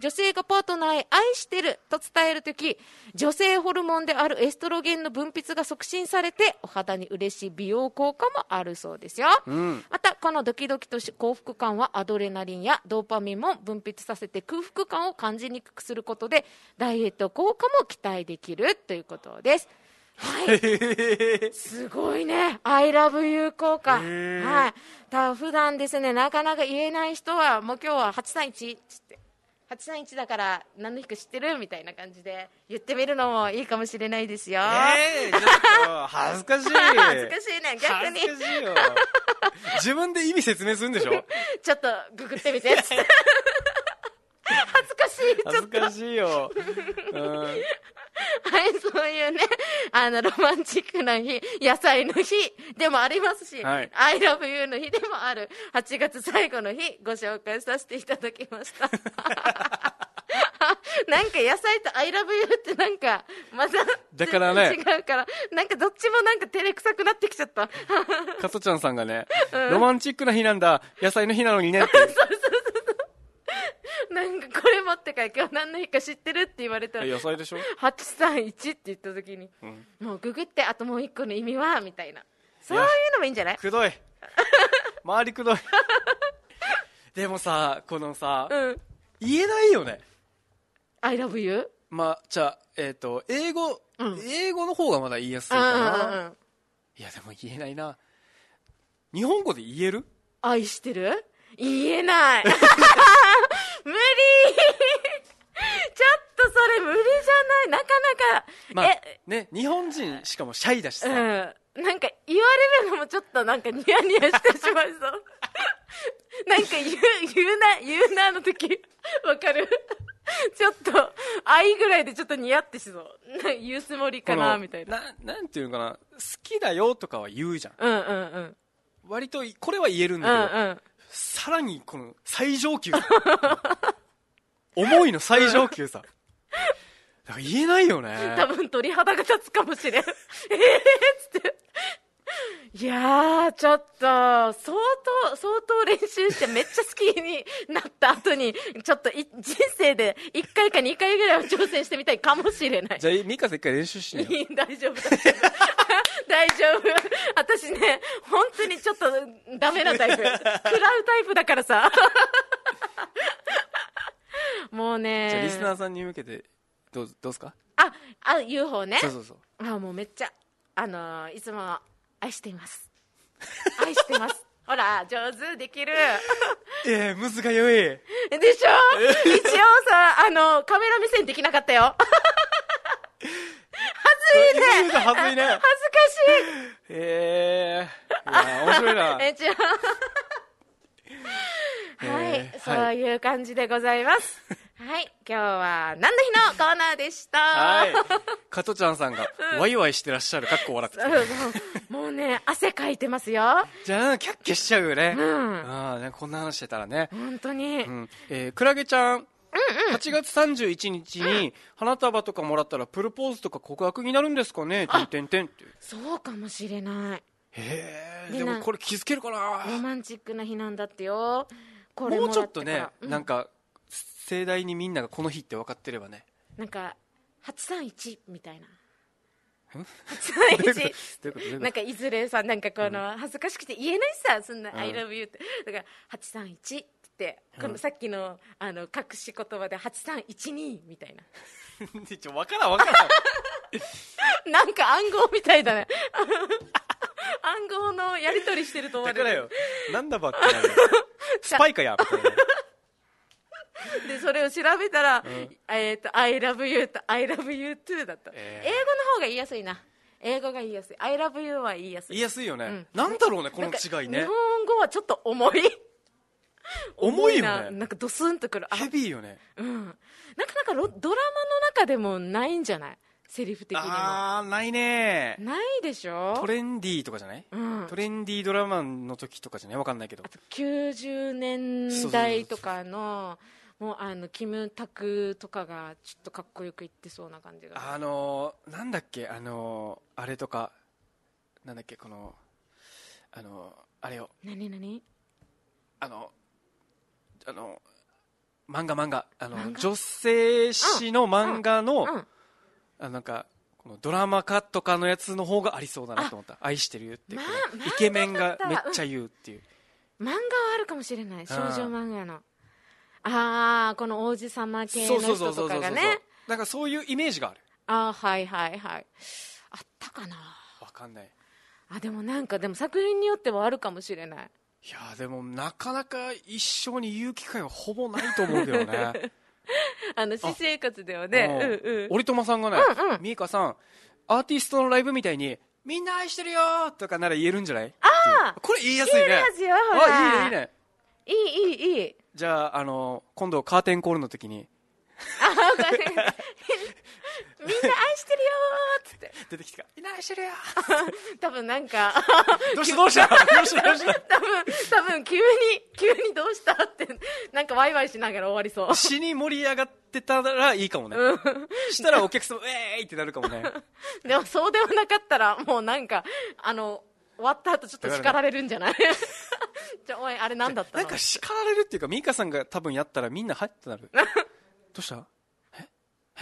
Speaker 2: 女性がパートナーへ愛してると伝えるとき女性ホルモンであるエストロゲンの分泌が促進されてお肌に嬉しい美容効果もあるそうですよ、
Speaker 1: うん。
Speaker 2: またこのドキドキとし幸福感はアドレナリンやドーパミンも分泌させて空腹感を感じにくくすることでダイエット効果も期待できるということですはい すごいね。I love you 効果。はい。た普段ですね、なかなか言えない人は、もう今日は831っつって。831だから何の日か知ってるみたいな感じで言ってみるのもいいかもしれないですよ。
Speaker 1: えー、ちょっと恥ずかしい
Speaker 2: 恥ずかしいね、逆に。
Speaker 1: 恥ずかしいよ自分で意味説明するんでしょ？
Speaker 2: ちょっとググってみて。恥ずかしい。
Speaker 1: 恥ずかしいよ、うん、
Speaker 2: はい、そういうね、あの、ロマンチックな日、野菜の日でもありますし、
Speaker 1: はい。
Speaker 2: I love you の日でもある、8月最後の日、ご紹介させていただきました。なんか野菜と I love you ってなんか、また、
Speaker 1: だからね。
Speaker 2: 違うから、なんかどっちもなんか照れくさくなってきちゃった。
Speaker 1: 加トちゃんさんがね、ロマンチックな日なんだ野菜の日なのにねって
Speaker 2: なんかこれ持ってから今日何の日か知ってるって言われたら、
Speaker 1: 野菜でしょ、
Speaker 2: 831って言った時に、
Speaker 1: うん、
Speaker 2: もうググってあともう一個の意味は？みたいな。そういうのもいいんじゃない？
Speaker 1: くどい。周りくどい。でもさこのさ、
Speaker 2: うん。
Speaker 1: 言えないよね。
Speaker 2: I love you?
Speaker 1: まあじゃあえっ、と英語、
Speaker 2: うん。
Speaker 1: 英語の方がまだ言いやすい
Speaker 2: うん
Speaker 1: かな、
Speaker 2: うん。
Speaker 1: いやでも言えないな。日本語で言える？
Speaker 2: 愛してる？言えない。無理ちょっとそれ無理じゃない？なかなか。
Speaker 1: まあ
Speaker 2: え、
Speaker 1: ね日本人しかもシャイだしさ、
Speaker 2: うん。なんか言われるのもちょっとなんかニヤニヤしてしまいそう。なんか言う、言うな、言うなの時、わかる？ちょっと、愛ぐらいでちょっとニヤってしそう。な言うつもりかなみたいな。
Speaker 1: ななんていうのかな？好きだよとかは言うじゃん
Speaker 2: うんうんうん。
Speaker 1: 割とこれは言えるん
Speaker 2: う
Speaker 1: だけど、
Speaker 2: んうん。
Speaker 1: さらにこの最上級 思いの最上級さだから言えないよね
Speaker 2: 多分鳥肌が立つかもしれん。えーっつって。いやー、ちょっと、相当、相当練習してめっちゃ好きになった後に、ちょっとい人生で1回か2回ぐらいは挑戦してみたいかもしれない。
Speaker 1: じゃあミカさん一回練習してみよ
Speaker 2: いい大丈夫、大丈夫。大丈夫。私ね、本当にちょっとダメなタイプ。食らうタイプだからさ。もうね。
Speaker 1: じゃあリスナーさんに向けてどうどうすか？
Speaker 2: あ、あ、UFO ね。
Speaker 1: そうそうそう
Speaker 2: あもうめっちゃあのーいつも愛しています愛してますほら上手できる
Speaker 1: ええむずがよい
Speaker 2: でしょ？一応さあのカメラ目線できなかったよ恥ずいね恥ずか
Speaker 1: ええい。や面白いな。
Speaker 2: し いえはい、
Speaker 1: えー
Speaker 2: そういう感じでございます。はい今日は何の日のコーナーでした？
Speaker 1: はい。加トちゃんさんがワイワイしてらっしゃる。かっこ笑ってて
Speaker 2: もうね汗かいてますよ。
Speaker 1: じゃあキャッキャしちゃうよね、
Speaker 2: うん。
Speaker 1: ああねこんな話してたらね。
Speaker 2: 本当に、
Speaker 1: うん。えークラゲちゃん、8月31日に花束とかもらったらプロポーズとか告白になるんですかね？てんてんてんって
Speaker 2: そうかもしれない。
Speaker 1: へえ
Speaker 2: で
Speaker 1: もこれ気づけるか
Speaker 2: ロ
Speaker 1: な
Speaker 2: マンチックな日なんだってよ。これ
Speaker 1: もうちょっとね、
Speaker 2: うん。
Speaker 1: なんか盛大にみんながこの日って分かってればね。
Speaker 2: なんか831みたいな。
Speaker 1: どういうこと？どういう
Speaker 2: 831
Speaker 1: こと？どういうこ
Speaker 2: なんかいずれさなんかこの恥ずかしくて言えないさそんな「
Speaker 1: ん。
Speaker 2: I love you」って。だから831ってこのさっきのあの隠し言葉で8312みたいな。
Speaker 1: と ちょ分からん分からん。
Speaker 2: なんか暗号みたいだね。暗号のやり取りしてると思われる
Speaker 1: だからよ。なんだばってなるよスパイかやみたいな。
Speaker 2: でそれを調べたら「えー、と I love you」と「I love you too」だった、
Speaker 1: えー。
Speaker 2: 英語の方が言いやすいな。英語が言いやすい「I love you」は言いやすい
Speaker 1: 言いやすいよね、
Speaker 2: ん
Speaker 1: なんだろうねこの違いね
Speaker 2: 日本語はちょっと重い
Speaker 1: 重いよ
Speaker 2: な
Speaker 1: ね
Speaker 2: な。んかドスンとくる。あ
Speaker 1: ヘビーよね。
Speaker 2: うん。なかなかロドラマの中でもないんじゃない？セリフ的にも。
Speaker 1: あーないね。
Speaker 2: ないでしょ？
Speaker 1: トレンディーとかじゃない？
Speaker 2: うん。
Speaker 1: トレンディードラマの時とかじゃないわかんないけど。
Speaker 2: あと90年代とかのもうあのキムタクとかがちょっとかっこよく言ってそうな感じが。
Speaker 1: あのー、なんだっけ？あのー、あれとか。なんだっけ？このあのー、あれよ
Speaker 2: 何何？
Speaker 1: あのあの漫画漫画。あの女性誌の漫画の、
Speaker 2: うん。
Speaker 1: あなんかこのドラマ化とかのやつの方がありそうだなと思った。愛してるよって、イケメンがめっちゃ言うっていう、
Speaker 2: 漫画はあるかもしれない。少女漫画の。ああこの王子様系の人とかがね。
Speaker 1: なんかそういうイメージがある。
Speaker 2: あーはいはいはい。あったかな。
Speaker 1: わかんない。
Speaker 2: あでもなんかでも作品によってはあるかもしれない
Speaker 1: いやーでもなかなか一生に言う機会はほぼないと思うけどね。
Speaker 2: あの私生活ではね。うんうん。
Speaker 1: 折友さんがね
Speaker 2: うんうん「
Speaker 1: ミーカさんアーティストのライブみたいにみんな愛してるよーとかなら言えるんじゃない？
Speaker 2: ああ
Speaker 1: これ言いやすいね。あいいねいいね。
Speaker 2: いいいいいい。
Speaker 1: じゃあ、あの今度カーテンコールの時に
Speaker 2: あみんな愛してるよーっつって。
Speaker 1: 出てきてからみんな愛してるよ
Speaker 2: 多分なんか
Speaker 1: どうしたどうした？どうした？どうした？
Speaker 2: 多分多分急に急にどうしたってなんかワイワイしながら終わりそう。
Speaker 1: 死に盛り上がってたらいいかもね。したらお客さん、えーいってなるかもね。
Speaker 2: でもそうでもなかったらもうなんかあの終わった後ちょっと叱られるんじゃない？じゃあおいあれ何だったの？
Speaker 1: なんか叱られるっていうか、ミカさんが多分やったらみんな、はいってなる。どうした？え？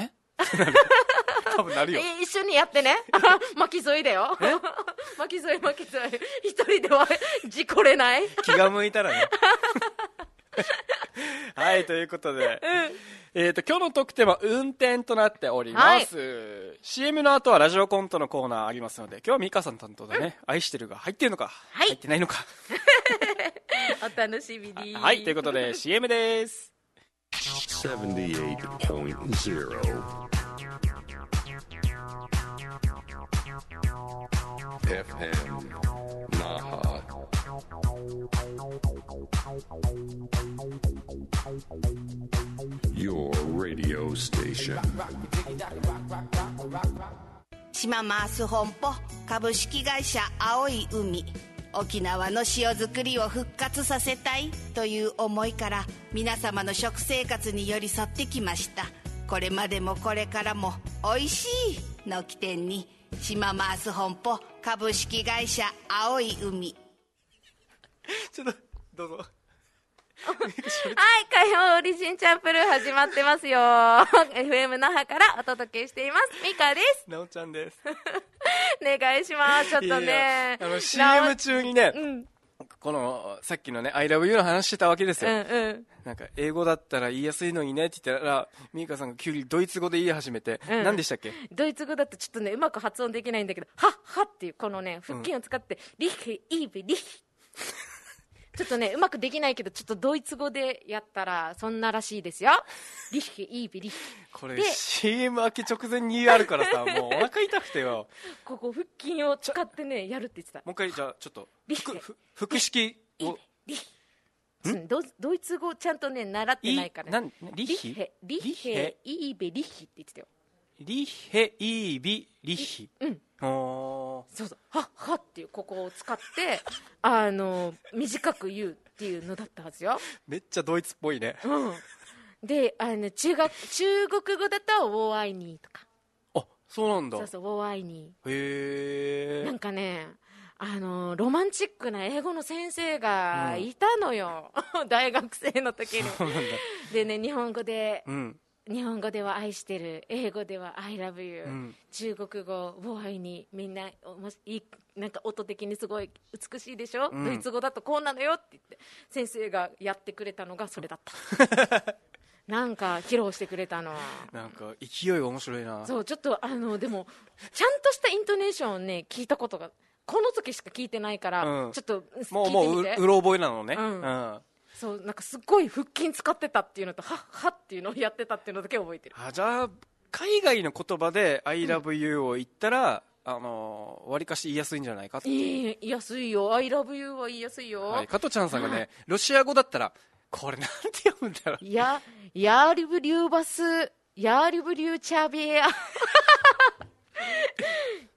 Speaker 1: え？多分なるよ。
Speaker 2: え一緒にやってね 巻き添いだよ 巻き添い巻き添い一人では事故れない
Speaker 1: 気が向いたらね。はい、ということで。えっ、と、今日の特典は運転となっております。CM の後はラジオコントのコーナーありますので、今日はミカさん担当でね、愛してるが入ってるのか、
Speaker 2: はい
Speaker 1: 入ってないのか。
Speaker 2: お楽しみに
Speaker 1: はい、ということで CM です。
Speaker 3: 78.0 FM Naha. Your radio station.
Speaker 4: 島マース本舗株式会社青い海 沖縄の塩作りを復活させたいという思いから皆様の食生活に寄り添ってきましたこれまでもこれからも「おいしい」の起点に島マース本舗株式会社青い海
Speaker 1: ちょっと、どうぞ。
Speaker 2: はい、火曜オリジンチャンプルー始まってますよ。FM 那覇からお届けしています。ミカです。
Speaker 1: なおちゃんです。
Speaker 2: お願いします。ちょっとね。
Speaker 1: あの CM 中にね、
Speaker 2: うん、
Speaker 1: このさっきのね「ILOVEYOU」の話してたわけです
Speaker 2: うん、
Speaker 1: よ、
Speaker 2: うん。
Speaker 1: なんか英語だったら言いやすいのにねって言ったらミーカさんが急にドイツ語で言い始めて、
Speaker 2: うん
Speaker 1: 何でしたっけ？
Speaker 2: ドイツ語だとちょっとね、うまく発音できないんだけど、はっはっていう、このね、腹筋を使って、リッヘ、イーベ、リッヒ。ちょっとね、うまくできないけど、ちょっとドイツ語でやったら、そんならしいですよ。リッヘ、イーベ、リッヒ。
Speaker 1: これ
Speaker 2: で
Speaker 1: CM 明け直前にあるからさ もうお腹痛くてよ。
Speaker 2: ここ、腹筋を使ってね、やるって言ってた。
Speaker 1: もう一回じゃあちょっと
Speaker 2: リッヘ
Speaker 1: ふふ腹式を。
Speaker 2: リヒうん？ドドイツ語ちゃんとね習ってないから、
Speaker 1: いなんリ
Speaker 2: リ
Speaker 1: ヒ
Speaker 2: ヘリ
Speaker 1: リ
Speaker 2: ヘ
Speaker 1: ヘ
Speaker 2: イーベリヒって言ってたよ
Speaker 1: リヘイビリヒ。
Speaker 2: うん。
Speaker 1: お
Speaker 2: そうそう。はっはっていうここを使って あの短く言うっていうのだったはずよ、
Speaker 1: めっちゃドイツっぽいね。
Speaker 2: うん、であの中学中国語だと「ウォーアイニー」とか。
Speaker 1: あそうなんだ。
Speaker 2: そうそう「ウォーアイニ
Speaker 1: へ
Speaker 2: ー」な
Speaker 1: え
Speaker 2: んかねあのロマンチックな英語の先生がいたのよ、大学生の時に。
Speaker 1: そうなんだ。
Speaker 2: でね日本語で
Speaker 1: うん
Speaker 2: 日本語では愛してる英語では I love you、
Speaker 1: うん。
Speaker 2: 中国語ボーイにみんなおもしいいなんか音的にすごい美しいでしょ、
Speaker 1: うん。
Speaker 2: ドイツ語だとこうなのよって言って先生がやってくれたのがそれだった。なんか披露してくれたのは。
Speaker 1: なんか勢いが面白いな。
Speaker 2: そうちょっとあのでもちゃんとしたイントネーションをね聞いたことがこの時しか聞いてないから、
Speaker 1: うん。
Speaker 2: ちょっと
Speaker 1: もうもう
Speaker 2: う
Speaker 1: うろ覚えなのね。
Speaker 2: うん。
Speaker 1: うん
Speaker 2: そうなんかすっごい腹筋使ってたっていうのとはっはっていうのをやってたっていうのだけ覚えてる。
Speaker 1: あじゃあ海外の言葉で「ILOVEYOU」を言ったら、あのわりかし言いやすいんじゃないかって
Speaker 2: 言いやすいよ「I love you」は言いやすいよ、
Speaker 1: はい、加藤ちゃんさんがねロシア語だったらこれなんて読むんだろう。
Speaker 2: や、ヤーリブリューバスヤーリュブリューチャビア。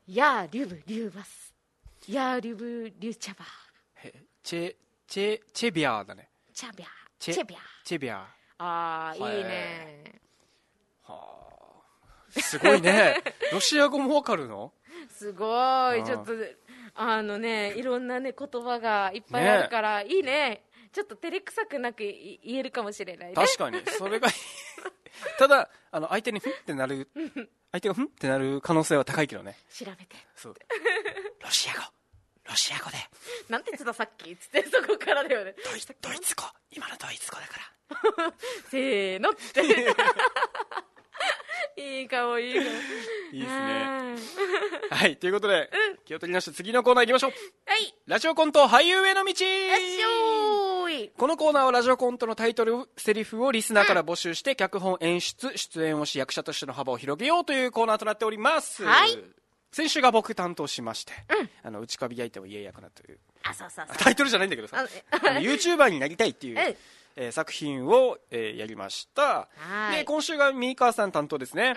Speaker 2: ヤーリュブリューバス。ヤーリュブリューチャバ
Speaker 1: へチェチェチェビャーだね
Speaker 2: チャビャ
Speaker 1: チェ
Speaker 2: ビャ
Speaker 1: チェビャー
Speaker 2: ああいい
Speaker 1: はい
Speaker 2: ね
Speaker 1: すごいね。ロシア語もわかるの？
Speaker 2: すご
Speaker 1: うん。
Speaker 2: いちょっとあのねいろんなね言葉がいっぱいあるから、いいね。ちょっと照れくさくなくい言えるかもしれないね。
Speaker 1: 確かに。それが ただあの相手にふんってなる相手がふんってなる可能性は高いけどね。
Speaker 2: 調べて。
Speaker 1: そう。ロシア語ロシア語で。
Speaker 2: なんて言ってたさっき？つってそこからだよね。
Speaker 1: ドイドイツ語。今のドイツ語だから。
Speaker 2: せーのって。いい顔いい顔。
Speaker 1: いいですね。
Speaker 2: はい。
Speaker 1: はいということで、気を取り直して次のコーナー行きましょう。
Speaker 2: はい。
Speaker 1: ラジオコント俳優への道。このコーナーはラジオコントのタイトルセリフをリスナーから募集して脚本演出出演をし役者としての幅を広げようというコーナーとなっております。
Speaker 2: はい
Speaker 1: 先週が僕担当しまして、あの内カビ焼いても家役なという。
Speaker 2: あそうそう
Speaker 1: タイトルじゃないんだけどさ。YouTuber になりたいっていう、
Speaker 2: うん。
Speaker 1: えー作品を、えーやりました。
Speaker 2: はい。
Speaker 1: で今週がミーカーさん担当ですね、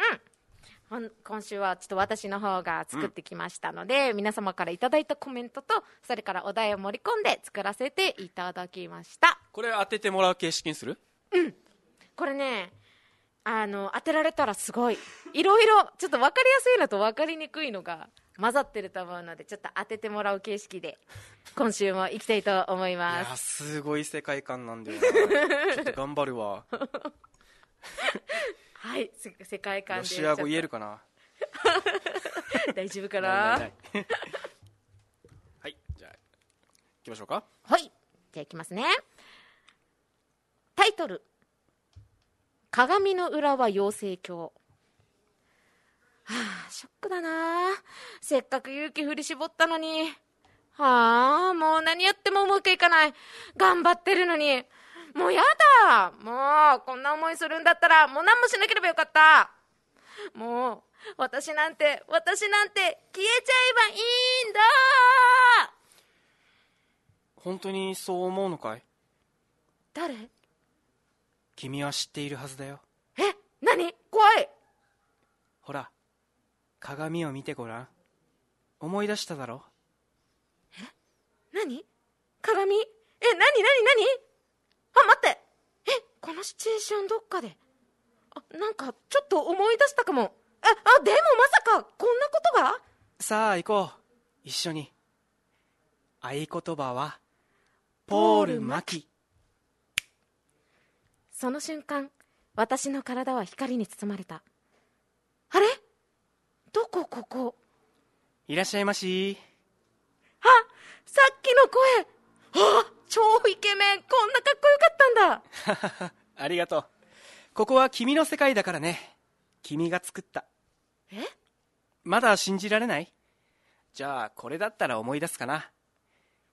Speaker 2: ほん今週はちょっと私の方が作ってきましたので、皆様からいただいたコメントとそれからお題を盛り込んで作らせていただきました。
Speaker 1: これ当ててもらう形式にする？
Speaker 2: これねあの当てられたらすごい。いろいろちょっと分かりやすいのと分かりにくいのが混ざってると思うのでちょっと当ててもらう形式で今週もいきたいと思い
Speaker 1: い
Speaker 2: ま
Speaker 1: や
Speaker 2: す
Speaker 1: すごい世界観なんだよな。ちょっと頑張るわ。
Speaker 2: はいせ世界観
Speaker 1: ロ
Speaker 2: で
Speaker 1: シア語言え
Speaker 2: る
Speaker 1: るかな？
Speaker 2: 大丈夫か
Speaker 1: な？はいじゃあ行きましょうか。
Speaker 2: はいじゃあいきますね。タイトル「鏡の裏は妖精鏡」はあショックだな。せっかく勇気振り絞ったのに。はあもう何やってもうまくいかない。頑張ってるのに。もうやだ。もうこんな思いするんだったらもう何もしなければよかった。もう私なんて私なんて消えちゃえばいいんだ。
Speaker 1: 本当にそう思うのかい？
Speaker 2: 誰？
Speaker 1: 君は知っているはずだよ。
Speaker 2: え何？怖い。
Speaker 1: ほら鏡を見てごらん。思い出しただろ？
Speaker 2: 何？鏡？え何？何？何？あ待って。えこのシチュエーションどっかで。あなんかちょっと思い出したかも。えあでもまさかこんなことが？
Speaker 1: さあ行こう。一緒に。合言葉はポール・マキ
Speaker 2: その瞬間私の体は光に包まれた。あれ？どこここ？
Speaker 1: いらっしゃいまし。
Speaker 2: あさっきの声。あ超イケメン。こんなかっこよかったんだ。
Speaker 1: ありがとう。ここは君の世界だからね。君が作った。
Speaker 2: え？
Speaker 1: まだ信じられない？じゃあこれだったら思い出すかな。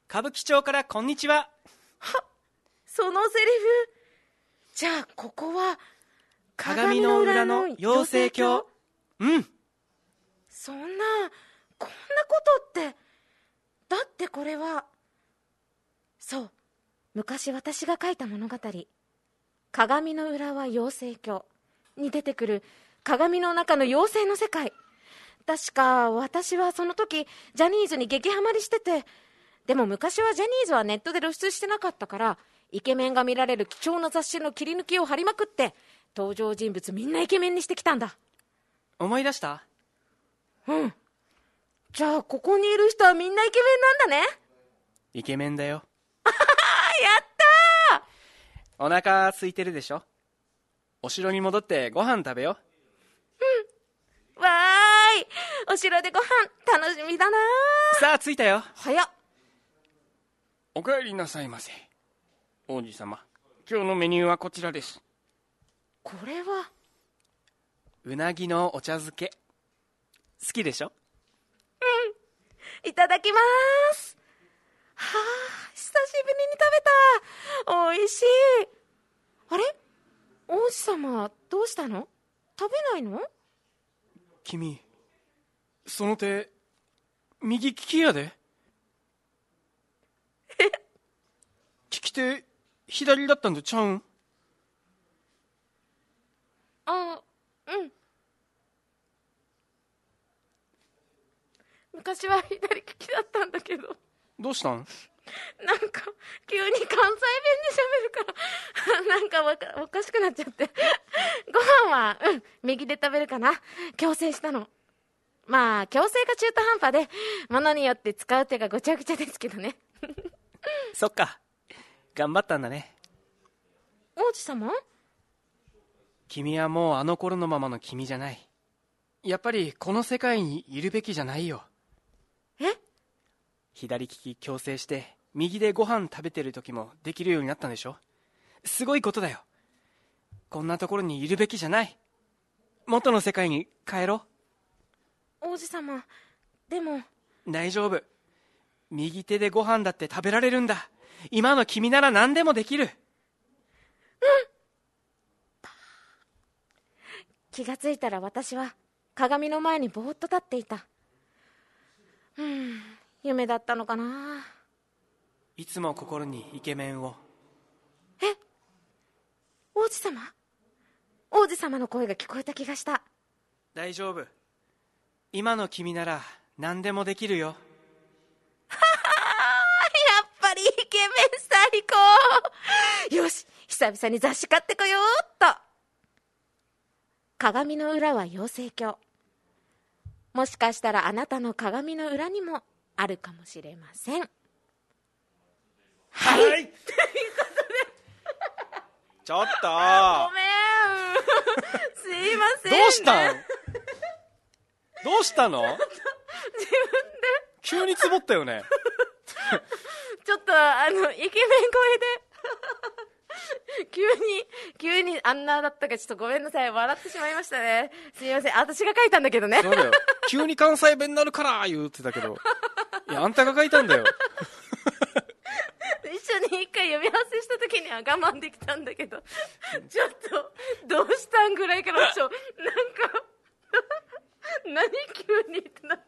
Speaker 1: 歌舞伎町からこんにちは。
Speaker 2: そのセリフじゃあここは
Speaker 1: 鏡の裏の妖精鏡うん。
Speaker 2: そんなこんなことって。だってこれは。そう。昔私が書いた物語「鏡の裏は妖精鏡」に出てくる鏡の中の妖精の世界。確か私はその時ジャニーズに激ハマりしてて。でも昔はジャニーズはネットで露出してなかったからイケメンが見られる貴重な雑誌の切り抜きを貼りまくって登場人物みんなイケメンにしてきたんだ。
Speaker 1: 思い出した？
Speaker 2: うん。じゃあ、ここにいる人はみんなイケメンなんだね。
Speaker 1: イケメンだよ。
Speaker 2: あ、やった
Speaker 1: お腹空いてるでしょ？お城に戻ってご飯食べよ
Speaker 2: ーわーい。お城でご飯、楽しみだな
Speaker 1: さあ着いたよ。
Speaker 2: 早っ。
Speaker 1: お帰りなさいませ王子様。今日のメニューはこちらです。
Speaker 2: これは、
Speaker 1: うなぎのお茶漬け。好きでしょ？
Speaker 2: いただきまーす。はあ、久しぶりに食べた。おいしい。あれ？王子様、どうしたの？食べないの？
Speaker 1: 君その手右利きやで。利き手左だったんとちゃうん？
Speaker 2: あうん。昔は左利きだったんだけど。
Speaker 1: どうしたん？
Speaker 2: なんか急に関西弁で喋るから。なんかかおかしくなっちゃって。ご飯はうん右で食べるかな。強制したの。まあ強制が中途半端でものによって使う手がごちゃごちゃですけどね。
Speaker 1: そっか。頑張ったんだね。
Speaker 2: 王子様？
Speaker 1: 君はもうあの頃のままの君じゃない。やっぱりこの世界にいるべきじゃないよ。
Speaker 2: え？
Speaker 1: 左利き強制して右でご飯食べてる時もできるようになったんでしょ？すごいことだよ。こんなところにいるべきじゃない。元の世界に帰ろ
Speaker 2: 王子様でも。
Speaker 1: う大丈夫。右手でご飯だって食べられるんだ今の君なら何でもできる。
Speaker 2: 気がついたら私は鏡の前にぼーっと立っていた。うん。夢だったのかな。い
Speaker 1: つも心にイケメンを。
Speaker 2: 王子様？王子様の声が聞こえた気がした。
Speaker 1: 大丈夫。今の君なら何でもできるよ
Speaker 2: やっぱりイケメン最高。よし久々に雑誌買ってこようっと。鏡の裏は養成鏡。もしかしたらあなたの鏡の裏にもあるかもしれません。
Speaker 1: はい。ちょっと。
Speaker 2: ごめん。すいません、ね、
Speaker 1: どうしたん？どうしたの？
Speaker 2: 自分で。
Speaker 1: 急につぼったよね
Speaker 2: ちょっとあのイケメン声で。急に急にあんなだったかちょっとごめんなさい笑ってしまいましたね。すいません。私が書いたんだけどね。
Speaker 1: そうだよ。急に関西弁になるから言うってたけど。いやあんたが書いたんだよ。
Speaker 2: 一緒に一回呼び合わせした時には我慢できたんだけど。ちょっとどうしたんぐらいからちょなんか何急にってなって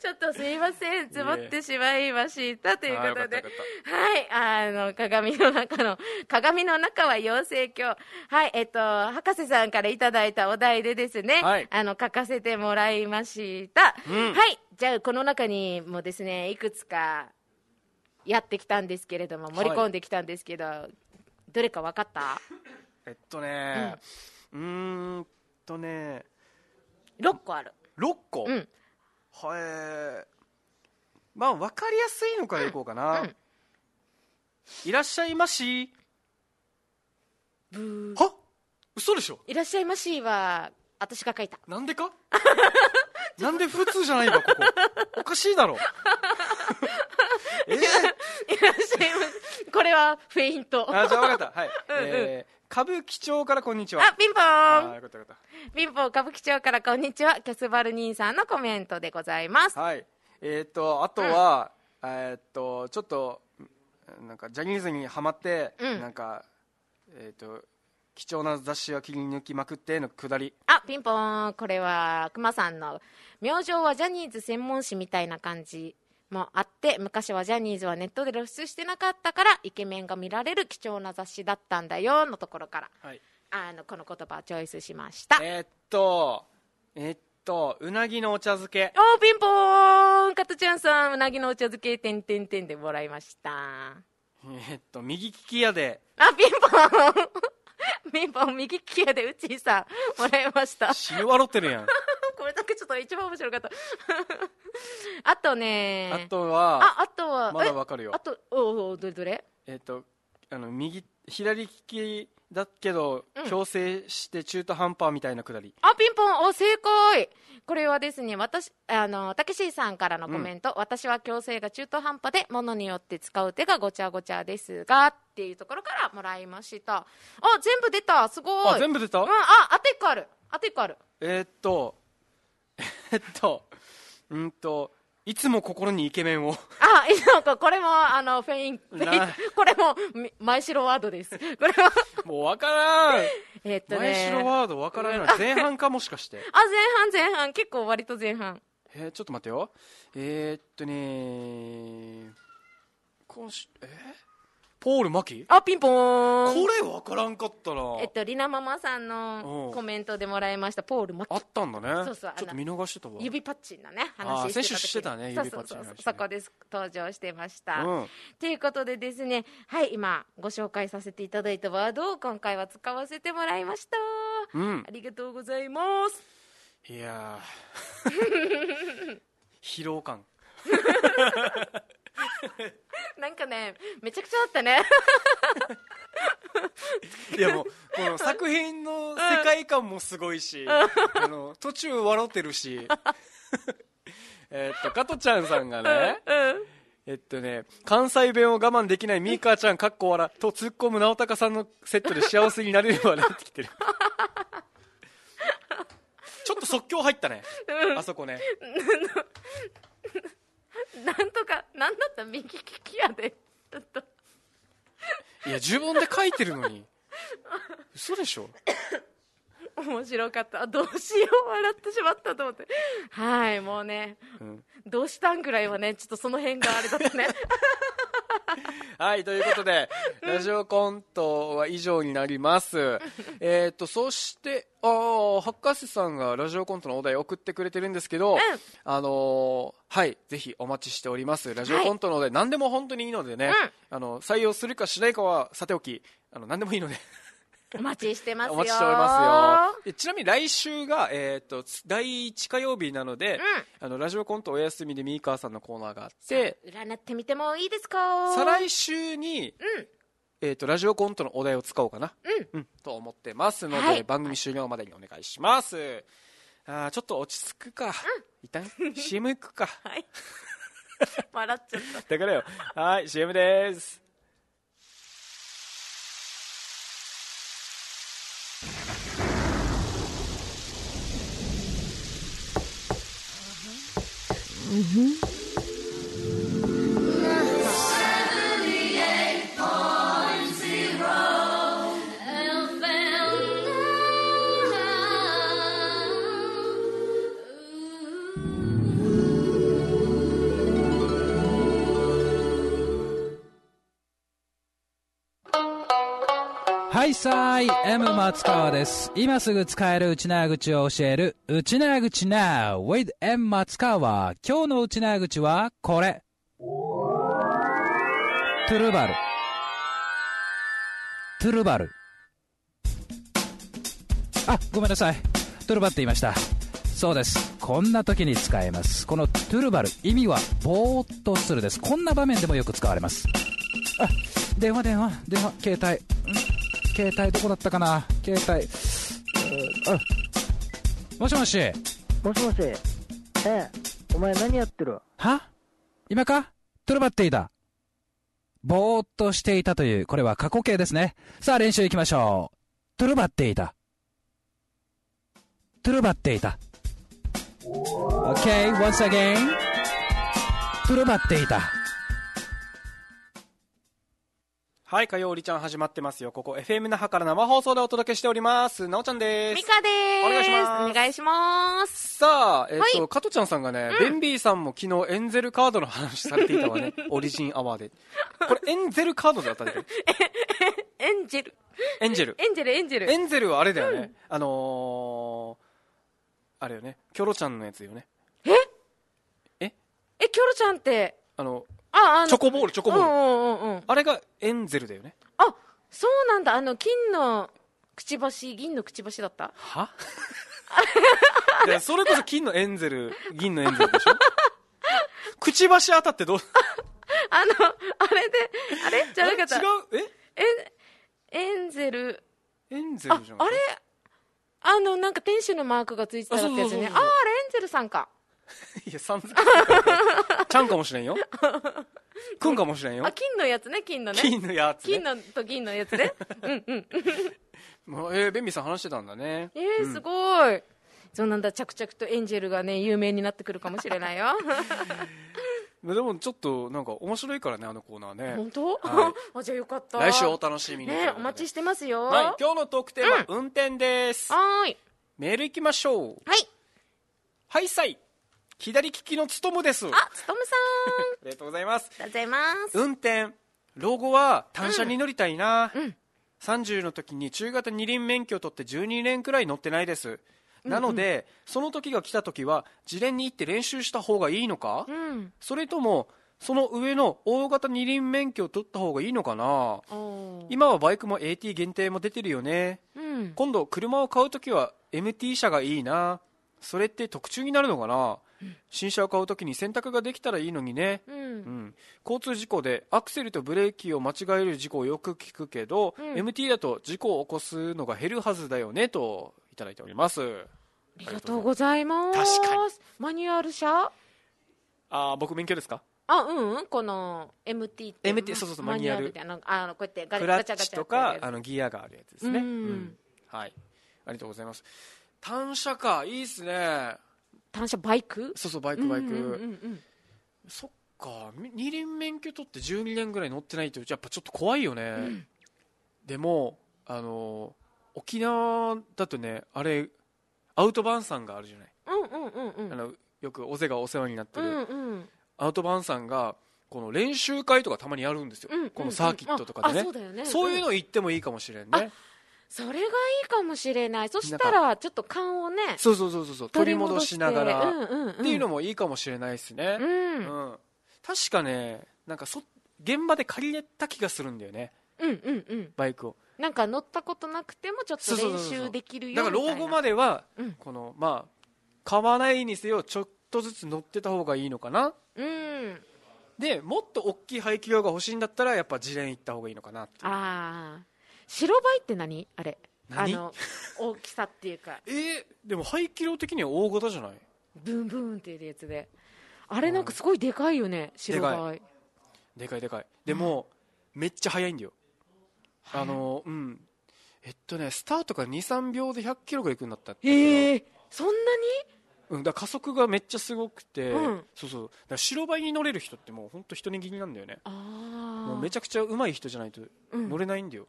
Speaker 2: ちょっとすいません。つぼってしまいました。ということで。はい。あの鏡の中の鏡の中は養成鏡。はい。えっと博士さんからいただいたお題でですね、
Speaker 1: はい。
Speaker 2: あの書かせてもらいました、
Speaker 1: うん。
Speaker 2: はい。じゃあこの中にもですねいくつかやってきたんですけれども盛り込んできたんですけど、どれか分かった？
Speaker 1: えっとねうーんとね。
Speaker 2: 6個ある。
Speaker 1: 6個、
Speaker 2: うん
Speaker 1: はいまあ分かりやすいのからいこうかな、
Speaker 2: うん。
Speaker 1: いらっしゃいまし。
Speaker 2: ブー。
Speaker 1: は？嘘でしょ。
Speaker 2: いらっしゃいましは私が書いた。
Speaker 1: なんでか？なんで普通じゃないかここ。おかしいだろ。えー、
Speaker 2: いらっしゃいましこれはフェイント。
Speaker 1: あじゃあ分かった。はい、
Speaker 2: うんうん。
Speaker 1: えー、歌舞伎町からこんにちは。
Speaker 2: あピンポ
Speaker 1: あ
Speaker 2: ーン。
Speaker 1: よかったよかっ
Speaker 2: ピンポー歌舞伎町からこんにちは。キャスバル兄さんのコメントでございます。
Speaker 1: たはい。えっ、とあとは、えっとちょっとなんかジャニーズにハマって、
Speaker 2: うん。
Speaker 1: なんかえっ、と貴重な雑誌は切り抜きまくってのくだり。
Speaker 2: あピンポーン。これはくまさんの明星はジャニーズ専門誌みたいな感じもあって昔はジャニーズはネットで露出してなかったからイケメンが見られる貴重な雑誌だったんだよのところから
Speaker 1: はい。
Speaker 2: あのこの言葉をチョイスしました。
Speaker 1: えっとえっとうなぎのお茶漬け。
Speaker 2: おーピンポーン加トちゃんさんうなぎのお茶漬けてんてんてんでもらいました。
Speaker 1: えっと右利き屋で。
Speaker 2: あピンポーン。ピンポン右利きやでうちーさんもらいました。
Speaker 1: 死ぬ笑ってるやん
Speaker 2: っと一番面白かった。あとね
Speaker 1: あとは
Speaker 2: ああとは
Speaker 1: まだ
Speaker 2: え
Speaker 1: わかるよ。
Speaker 2: あとおおどれどれ？
Speaker 1: えっとあの右左利きだけど、
Speaker 2: うん。
Speaker 1: 強制して中途半端みたいなくだり。
Speaker 2: あピンポン。お正解。これはですね私あのたけしさんからのコメント、私は強制が中途半端で物によって使う手がごちゃごちゃですがっていうところからもらいました。あ全部出た。すごい。
Speaker 1: あ全部出た、
Speaker 2: うん。ああと1個ある。あと1個ある。
Speaker 1: えーっと えっとうんといつも心にイケメンを。
Speaker 2: あ、いなんかこれもあのフェイン、フェイ
Speaker 1: な
Speaker 2: ン これもみ前城ワードです。これは
Speaker 1: もうわからん。
Speaker 2: えっと
Speaker 1: 前
Speaker 2: ね。
Speaker 1: 城ワードわからんな前半かもしかして。
Speaker 2: あ前半前半。結構割と前半。
Speaker 1: えーちょっと待ってよ。えーっとね今週えポール・マキ？
Speaker 2: あピンポーン。
Speaker 1: これ分からんかったな、
Speaker 2: えっと、りなママさん
Speaker 1: うん。
Speaker 2: のコメントでもらいました、ポール・マッキ。
Speaker 1: あったんだね。
Speaker 2: そうそう
Speaker 1: ちょっと見逃してたわ。
Speaker 2: 指パッチンのね話してた時。
Speaker 1: 先週してたね
Speaker 2: そう
Speaker 1: 指パッチンね
Speaker 2: そうそうそこで登場してました、
Speaker 1: うん。
Speaker 2: ということでですねはい今ご紹介させていただいたワードを今回は使わせてもらいました、
Speaker 1: うん。
Speaker 2: ありがとうございます。
Speaker 1: いやー。疲労感
Speaker 2: なんかねめちゃくちゃあったね。
Speaker 1: いやもうこの作品の世界観もすごいし、あの途中笑ってるし。えっと加トちゃんさんがね、
Speaker 2: うん
Speaker 1: えっとね関西弁を我慢できないミーカーちゃんかっこ笑と突っ込む直隆さんのセットで幸せになれればなってきてる。ちょっと即興入ったね、あそこね
Speaker 2: なんとかなんだった？右利きやで。ちょっと。
Speaker 1: いや自分で書いてるのに。嘘でしょ？
Speaker 2: 面白かった。あどうしよう。笑ってしまったと思って。はいもうね、
Speaker 1: ん。
Speaker 2: どうしたんぐらいはねちょっとその辺があれだったね
Speaker 1: はい、ということで、ラジオコントは以上になります。えっと、そして、ああ、博士さんがラジオコントのお題を送ってくれてるんですけど、あのーはい、ぜひお待ちしております。ラジオコントのお題、何でも本当にいいのでね、あの、採用するかしないかはさておき、あの、何でもいいので、
Speaker 2: お待ちしてますよ。
Speaker 1: お待ちしておりますよ。でちなみに来週が、えっと、つ第1火曜日なので、あの、ラジオコントお休みでミーカーさんのコーナーがあって、
Speaker 2: 占ってみてもいいですか？
Speaker 1: 再来週に、
Speaker 2: うん。
Speaker 1: えー、とラジオコントのお題を使おうかな、うん。と思ってますので、
Speaker 2: はい。
Speaker 1: 番組終了までにお願いします。あーちょっと落ち着くか、一旦 CM 行くか。
Speaker 2: はい。笑っちゃった。
Speaker 1: だからよ。はい CM です
Speaker 5: はいさい、M 松川です。今すぐ使える内縄口を教える、内縄口 Now with M 松川。今日の内縄口はこれ。トゥルバル。トゥルバル。あ、ごめんなさい。トゥルバって言いました。そうです。こんな時に使えます。このトゥルバル、意味はぼーっとするです。こんな場面でもよく使われます。あ、電話電話、電話、携帯。ん携帯どこだったかな？携帯。もしもし。
Speaker 6: もしもし。ええ、お前何やってる？
Speaker 5: は？今か？トゥルバっていた。ぼーっとしていたという、これは過去形ですね。さあ練習行きましょう。トゥルバっていた。トゥルバっていた。OK, once again. トゥルバっていた。
Speaker 1: はい火曜りちゃん始まってますよここ FM 那覇から生放送でお届けしておりますなおちゃんです
Speaker 2: ミカです
Speaker 1: お願いします
Speaker 2: お願いします
Speaker 1: さあ、えっ、と、
Speaker 2: はい
Speaker 1: 加トちゃんさんがね、ベンビーさんも昨日エンゼルカードの話されていたわね。オリジンアワーで。これエンゼルカードだったんだよ。
Speaker 2: エンジェル
Speaker 1: エンジェル。
Speaker 2: エンジェルエンジェル
Speaker 1: エンゼルはあれだよね。あのー、あれよね。キョロちゃんのやつよね。
Speaker 2: えキョロちゃんって？
Speaker 1: あの、
Speaker 2: ああの
Speaker 1: チョコボール、チョコボール。
Speaker 2: うんうんうんうん。
Speaker 1: あれがエンゼルだよね。
Speaker 2: あそうなんだ。あの金のくちばし銀のくちばしだった？
Speaker 1: は？でそれこそ金のエンゼル、銀のエンゼルでしょ？くちばし当たってどう？
Speaker 2: あのあれであれ？じゃなかった。
Speaker 1: 違う？え？
Speaker 2: エンエンゼル。
Speaker 1: エンゼ
Speaker 2: あ
Speaker 1: ルじゃん。
Speaker 2: あれ？あのなんか天使のマークがついてたやつね。
Speaker 1: あ
Speaker 2: ああれエンゼルさんか
Speaker 1: いや、さん付けちゃんかもしれんよ。くんかもしれんよ
Speaker 2: あ。金のやつね金のね
Speaker 1: 金のやつ、ね。
Speaker 2: 金のと銀のやつねうんうん
Speaker 1: もうえー、ベンビーさん話してたんだね。
Speaker 2: えー、すごい、そうなんだ着々とエンジェルがね有名になってくるかもしれないよ
Speaker 1: でもちょっとなんか面白いからね、あのコーナーね。
Speaker 2: 本当、
Speaker 1: は
Speaker 2: あじゃあよかった
Speaker 1: 来週お楽しみに。
Speaker 2: ねお待ちしてますよ
Speaker 1: はい、今日のトークテーマ、運転です。
Speaker 2: はーい
Speaker 1: メール行きましょう。
Speaker 2: はい
Speaker 1: はい、さい。左利きのつとむです。あ
Speaker 2: あつとむさん。あ
Speaker 1: りがとうございます。
Speaker 2: りがとうございます。
Speaker 1: 運転、老後は単車に乗りたいな、
Speaker 2: うん。
Speaker 1: 30の時に中型二輪免許を取って12年くらい乗ってないです。なので、その時が来た時は自連に行って練習した方がいいのか、
Speaker 2: うん。
Speaker 1: それともその上の大型二輪免許を取った方がいいのかな？今はバイクも AT 限定も出てるよね。
Speaker 2: うん。
Speaker 1: 今度車を買う時は MT 車がいいな。それって特注になるのかな、新車を買う時に選択ができたらいいのにね、
Speaker 2: う
Speaker 1: うん。ん、交通事故でアクセルとブレーキを間違える事故をよく聞くけど、
Speaker 2: うん。
Speaker 1: MT だと事故を起こすのが減るはずだよねといただいております。
Speaker 2: ありがとうございます。
Speaker 1: 確かに。
Speaker 2: マニュアル車？
Speaker 1: あー僕免許ですか？
Speaker 2: あうんうん。この MT って
Speaker 1: MT そうそうそうマニュアル。
Speaker 2: であの。あのこうやってガ
Speaker 1: クラ
Speaker 2: ガチャガチャ
Speaker 1: とかあのギアがあるやつですね、
Speaker 2: うん。
Speaker 1: はい。ありがとうございます。単車か。いいっすね
Speaker 2: 単車バイク？
Speaker 1: そうそうバイクバイク、
Speaker 2: うんうんうん。うん
Speaker 1: そっかみ二輪免許取って12年ぐらい乗ってないとやっぱちょっと怖いよね、でもあの沖縄だとねあれアウトバーンさんがあるじゃない、
Speaker 2: うんうんうんうん。
Speaker 1: あのよく尾瀬がお世話になってる、
Speaker 2: うんうん。
Speaker 1: アウトバーンさんがこの練習会とかたまにやるんですよ、
Speaker 2: うんうん
Speaker 1: このサーキットとかでね,、
Speaker 2: ああそうだよね。
Speaker 1: そういうの行ってもいいかもしれんね、
Speaker 2: それがいいかもしれない。そしたらちょっと勘をね
Speaker 1: そうそうそうそう取り戻しながら、
Speaker 2: うんうんうん、
Speaker 1: っていうのもいいかもしれないですね、
Speaker 2: うん、
Speaker 1: うん。確かねなんかそ現場で借りれた気がするんだよね。
Speaker 2: うんうんうん。
Speaker 1: バイクを。
Speaker 2: なんか乗ったことなくてもちょっと練習できるよ
Speaker 1: だから老後までは、
Speaker 2: うん。
Speaker 1: このまあ買わないにせよちょっとずつ乗ってた方がいいのかな。
Speaker 2: うん。
Speaker 1: でもっと大きい排気量が欲しいんだったらやっぱ自練行った方がいいのかなって。
Speaker 2: ああ白バイって何？あれ。
Speaker 1: 何？
Speaker 2: あの大きさっていうか。
Speaker 1: えーでも排気量的には大型じゃない？
Speaker 2: ブンブンっていうやつで。あれなんかすごいでかいよね白バイ。
Speaker 1: でかいでかい。でも、めっちゃ速いんだよ。あのうん。えっとねスタートから23秒で100キロが行くんだったって
Speaker 2: へえ。そんなに？
Speaker 1: うん、だ加速がめっちゃすごくて、
Speaker 2: うん。
Speaker 1: そうそう。だ白バイに乗れる人ってもう本当一握りなんだよね。
Speaker 2: あ
Speaker 1: もう
Speaker 2: あ
Speaker 1: めちゃくちゃ上手い人じゃないと
Speaker 2: うん。
Speaker 1: 乗れないんだよ、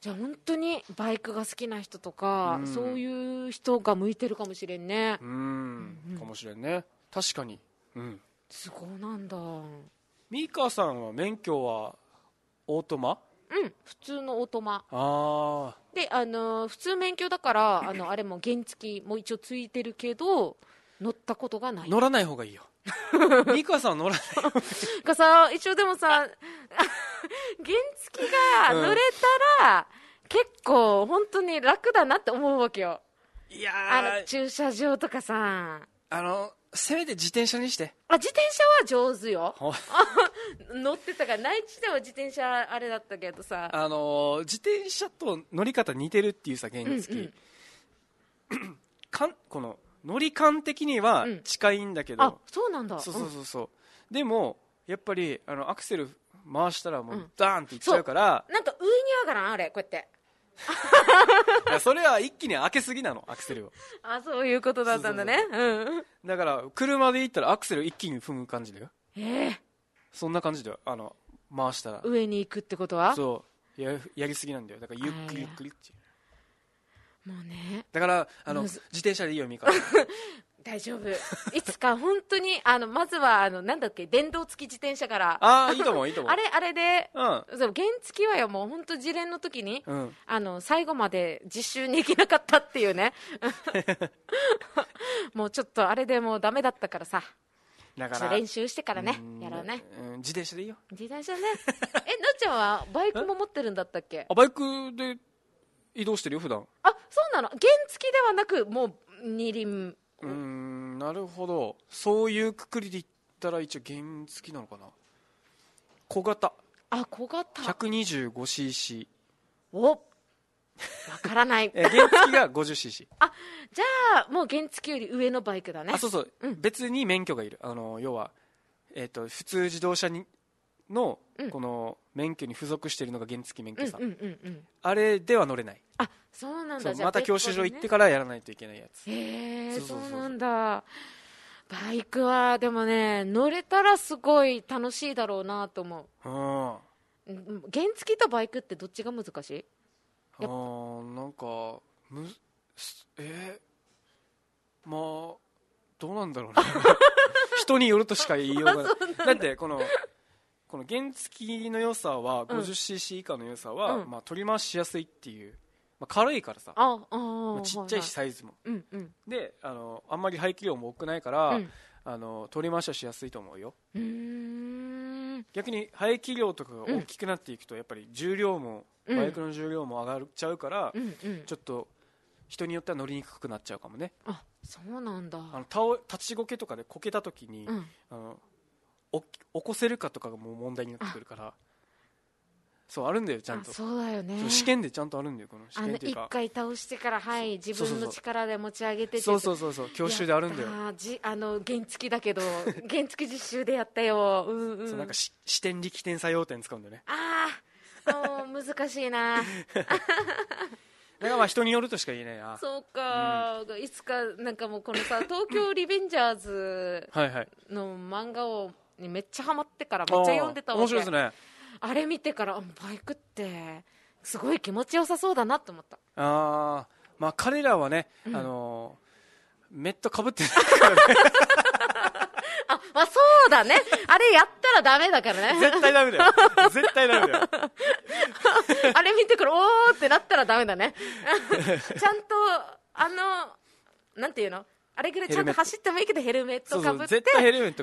Speaker 2: じゃあ本当にバイクが好きな人とか、
Speaker 1: うん。
Speaker 2: そういう人が向いてるかもしれんね。
Speaker 1: うーん。かもしれんね。確かに。うん。
Speaker 2: すごいなんだ。うん
Speaker 1: ミカさんは免許はオートマ？
Speaker 2: 普通のオートマ。
Speaker 1: あ
Speaker 2: であのー普通免許だからあのあれも原付も一応ついてるけど乗ったことがない。
Speaker 1: あ乗らない方がいいよ。ミカさんは乗らない。
Speaker 2: がさ一応でもさ原付が乗れたら、結構本当に楽だなって思うわけよ。
Speaker 1: いや
Speaker 2: あ
Speaker 1: ー
Speaker 2: の駐車場とかさ
Speaker 1: あのせめて自転車にして。
Speaker 2: あ自転車は上手よ。
Speaker 1: ほ
Speaker 2: 乗ってたから内地では自転車あれだったけどさ。
Speaker 1: あのー自転車と乗り方似てるっていうさ原付、
Speaker 2: うん
Speaker 1: かんこの乗り感的には
Speaker 2: うん。
Speaker 1: 近いんだけど、
Speaker 2: あそうなんだ。
Speaker 1: そうそう
Speaker 2: うん
Speaker 1: そうそう。でもやっぱりあのアクセル回したらも
Speaker 2: う
Speaker 1: うん。ダーンっていっちゃうから、
Speaker 2: なんか上に上がらんあれこうやって。
Speaker 1: いやそれは一気に開けすぎなのアクセルを。
Speaker 2: あそういうことだったんだね。うん。
Speaker 1: だから車で行ったらアクセル一気に踏む感じだよ。
Speaker 2: ええ。
Speaker 1: そんな感じだよ。あの回したら。
Speaker 2: 上に行くってことは？
Speaker 1: そう。ややりすぎなんだよ。だからゆっくりゆっくりっていう。
Speaker 2: もうね。
Speaker 1: だからあの自転車でいいよミカ
Speaker 2: 大丈夫。いつか本当にあのまずはあのなんだっけ電動付き自転車から。
Speaker 1: ああいいと思ういいと思う。
Speaker 2: あれあれで
Speaker 1: うん。
Speaker 2: そう原付はよもう本当自連の時に、
Speaker 1: うん。
Speaker 2: あの最後まで実習に行けなかったっていうね。もうちょっとあれでもうダメだったからさ。
Speaker 1: だから
Speaker 2: 練習してからね
Speaker 1: うん
Speaker 2: やろうね。
Speaker 1: うん自転車でいいよ。
Speaker 2: 自転車ね。えのっちゃんはバイクも持ってるんだったっけ？
Speaker 1: あバイクで移動してるよ普段。
Speaker 2: あそうなの。原付ではなくもう二輪
Speaker 1: うーんなるほど。そういうくくりで言ったら一応原付なのかな？小型。
Speaker 2: あ小型。
Speaker 1: 125cc
Speaker 2: おわからない。
Speaker 1: え原付が 50cc
Speaker 2: じゃあもう原付より上のバイクだね。
Speaker 1: あそうそう、
Speaker 2: うん。
Speaker 1: 別に免許がいる。あの要は、えー、と普通自動車にの
Speaker 2: うん。
Speaker 1: この免許に付属しているのが原付免許さ、
Speaker 2: うんうんうんうん。
Speaker 1: あれでは乗れない
Speaker 2: あそうなんだ。
Speaker 1: また教習所行って
Speaker 2: か
Speaker 1: からやらないといけないやつ。
Speaker 2: へえ
Speaker 1: そう
Speaker 2: なんだ。バイクはでもね乗れたらすごい楽しいだろうなと思
Speaker 1: う。ん
Speaker 2: ううん原付とバイクってどっちが難しい？
Speaker 1: あーなんかむすえー、まあどうなんだろうね。人によるとしか言いようがない。だ。ってこのこの原付の良さは
Speaker 2: うん。
Speaker 1: 50cc 以下の良さは、
Speaker 2: うん。
Speaker 1: まあ、取り回しやすいっていう、まあ、軽いからさ。ちっちゃいしサイズも。
Speaker 2: うんうん。
Speaker 1: であのあんまり排気量も多くないから、
Speaker 2: うん。
Speaker 1: あの取り回しはしやすいと思うよ。逆に排気量とかが大きくなっていくとやっぱり重量も、
Speaker 2: うん
Speaker 1: バイクの重量も上がっちゃうから、
Speaker 2: うんうん。
Speaker 1: ちょっと人によっては乗りにくくなっちゃうかもね。
Speaker 2: あそうなんだ。
Speaker 1: あの倒立ちこけとかでこけた時に、
Speaker 2: うん。
Speaker 1: あのお起こせるかとかがもう問題になってくるからそうあるんだよちゃんと。
Speaker 2: あそうだよね。
Speaker 1: 試験でちゃんとあるんだよこの試験っていうか。
Speaker 2: 回倒してからはい自分の力で持ち上げて
Speaker 1: そうそうそうそう教習であるんだよ。
Speaker 2: じあの原付だけど 原付実習でやったよ。うんうん。
Speaker 1: そうなんかし視点力点作用点使うんだよね。
Speaker 2: あーあもう難しいな。
Speaker 1: だからまあ人によるとしか言えないな。
Speaker 2: そうか、いつかなんかもうこのさ東京リベンジャーズの漫画をにめっちゃハマってからめっちゃ読んでたわけ。
Speaker 1: 面白いですね
Speaker 2: あれ見てからあバイクってすごい気持ちよさそうだなって思った。
Speaker 1: ああまあ彼らはね、あのーメットかぶってないからね。
Speaker 2: あ、まあそうだね。あれやったらダメだからね。
Speaker 1: 絶対ダメだよ。絶対ダメだよ。
Speaker 2: あれ見てから、おーってなったらダメだね。ちゃんと、あの、なんていうの？あれぐらいちゃんと走ってもいいけどヘルメットかぶって、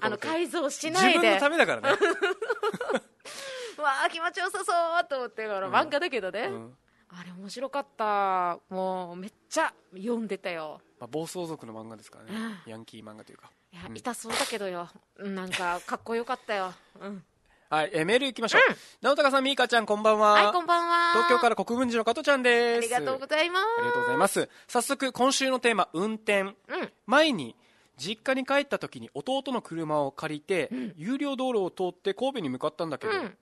Speaker 2: あの改造しないで。
Speaker 1: 自分のためだからね、
Speaker 2: わあ気持ちよさそうと思って、この漫画だけどね、
Speaker 1: うん
Speaker 2: あれ面白かった。もうめっちゃ読んでたよ。
Speaker 1: まあ、暴走族の漫画ですからね、ヤンキー漫画というか
Speaker 2: いや、痛そうだけどよ。なんか、かっこよかったよ。うん。
Speaker 1: はい、えーメールいきましょう、直高さんみーかちゃんこんばんは、
Speaker 2: はい、こんばんは。
Speaker 1: 東京から国分寺の加藤ちゃんです
Speaker 2: ありがとうございます。
Speaker 1: ありがとうございます早速今週のテーマ運転
Speaker 2: うん。
Speaker 1: 前に実家に帰った時に弟の車を借りて、有料道路を通って神戸に向かったんだけど、
Speaker 2: うん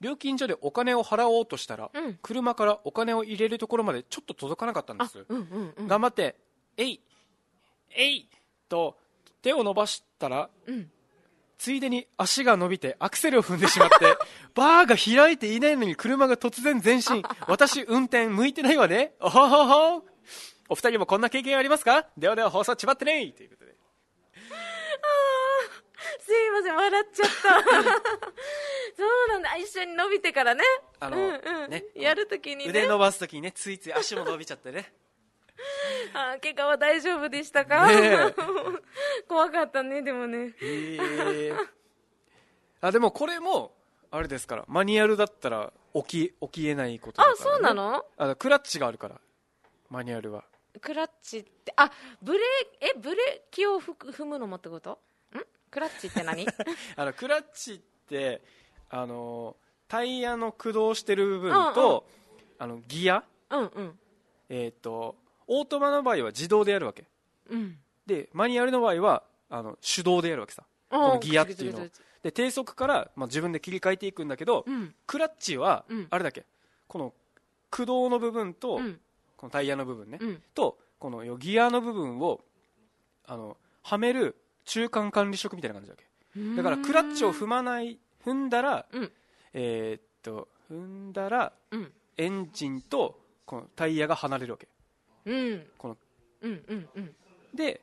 Speaker 1: 料金所でお金を払おうとしたら、
Speaker 2: うん。
Speaker 1: 車からお金を入れるところまでちょっと届かなかったんで
Speaker 2: あ
Speaker 1: す、、
Speaker 2: うんうんうん。
Speaker 1: 頑張って「えいえい!」と手を伸ばしたら、
Speaker 2: うん。
Speaker 1: ついでに足が伸びてアクセルを踏んでしまって バーが開いていないのに車が突然前進。私運転向いてないわね。おほほほ。お二人もこんな経験ありますか？ではでは放送ちまってねということで す
Speaker 2: いません、笑っちゃった。そうなんだ、一緒に伸びてからね。
Speaker 1: あの
Speaker 2: うんうん。
Speaker 1: ね
Speaker 2: やるときにね。
Speaker 1: 腕伸ばす時にねついつい足も伸びちゃってね
Speaker 2: あー怪我は大丈夫でしたか、
Speaker 1: ねえ
Speaker 2: 怖かったね、でもね。
Speaker 1: へえあでもこれもあれですからマニュアルだったら起き起きえないことだから、
Speaker 2: あ、
Speaker 1: ね、
Speaker 2: そうなの？
Speaker 1: あのクラッチがあるからマニュアルは
Speaker 2: クラッチって、あ、ブレえ、ブレーキを踏むのもってこと？んクラッチって何？
Speaker 1: あのクラッチってあのタイヤの駆動してる部分と、あのギア、
Speaker 2: うんうん。
Speaker 1: えー、とオートマの場合は自動でやるわけ
Speaker 2: うん。
Speaker 1: でマニュアルの場合はあの手動でやるわけさ
Speaker 2: こ
Speaker 1: このギアっていうので低速から、まあ、自分で切り替えていくんだけど、
Speaker 2: うん。
Speaker 1: クラッチは、
Speaker 2: うん
Speaker 1: あれだっけこの駆動の部分と、
Speaker 2: うん。
Speaker 1: このタイヤの部分ね、
Speaker 2: うん。
Speaker 1: とこのよギアの部分をあのはめる中間管理職みたいな感じだっけ？だからクラッチを踏まない踏んだら、
Speaker 2: うん
Speaker 1: えーっと踏んだら
Speaker 2: うん。
Speaker 1: エンジンとこのタイヤが離れるわけ
Speaker 2: うん。
Speaker 1: この
Speaker 2: うん。うん。うん。
Speaker 1: で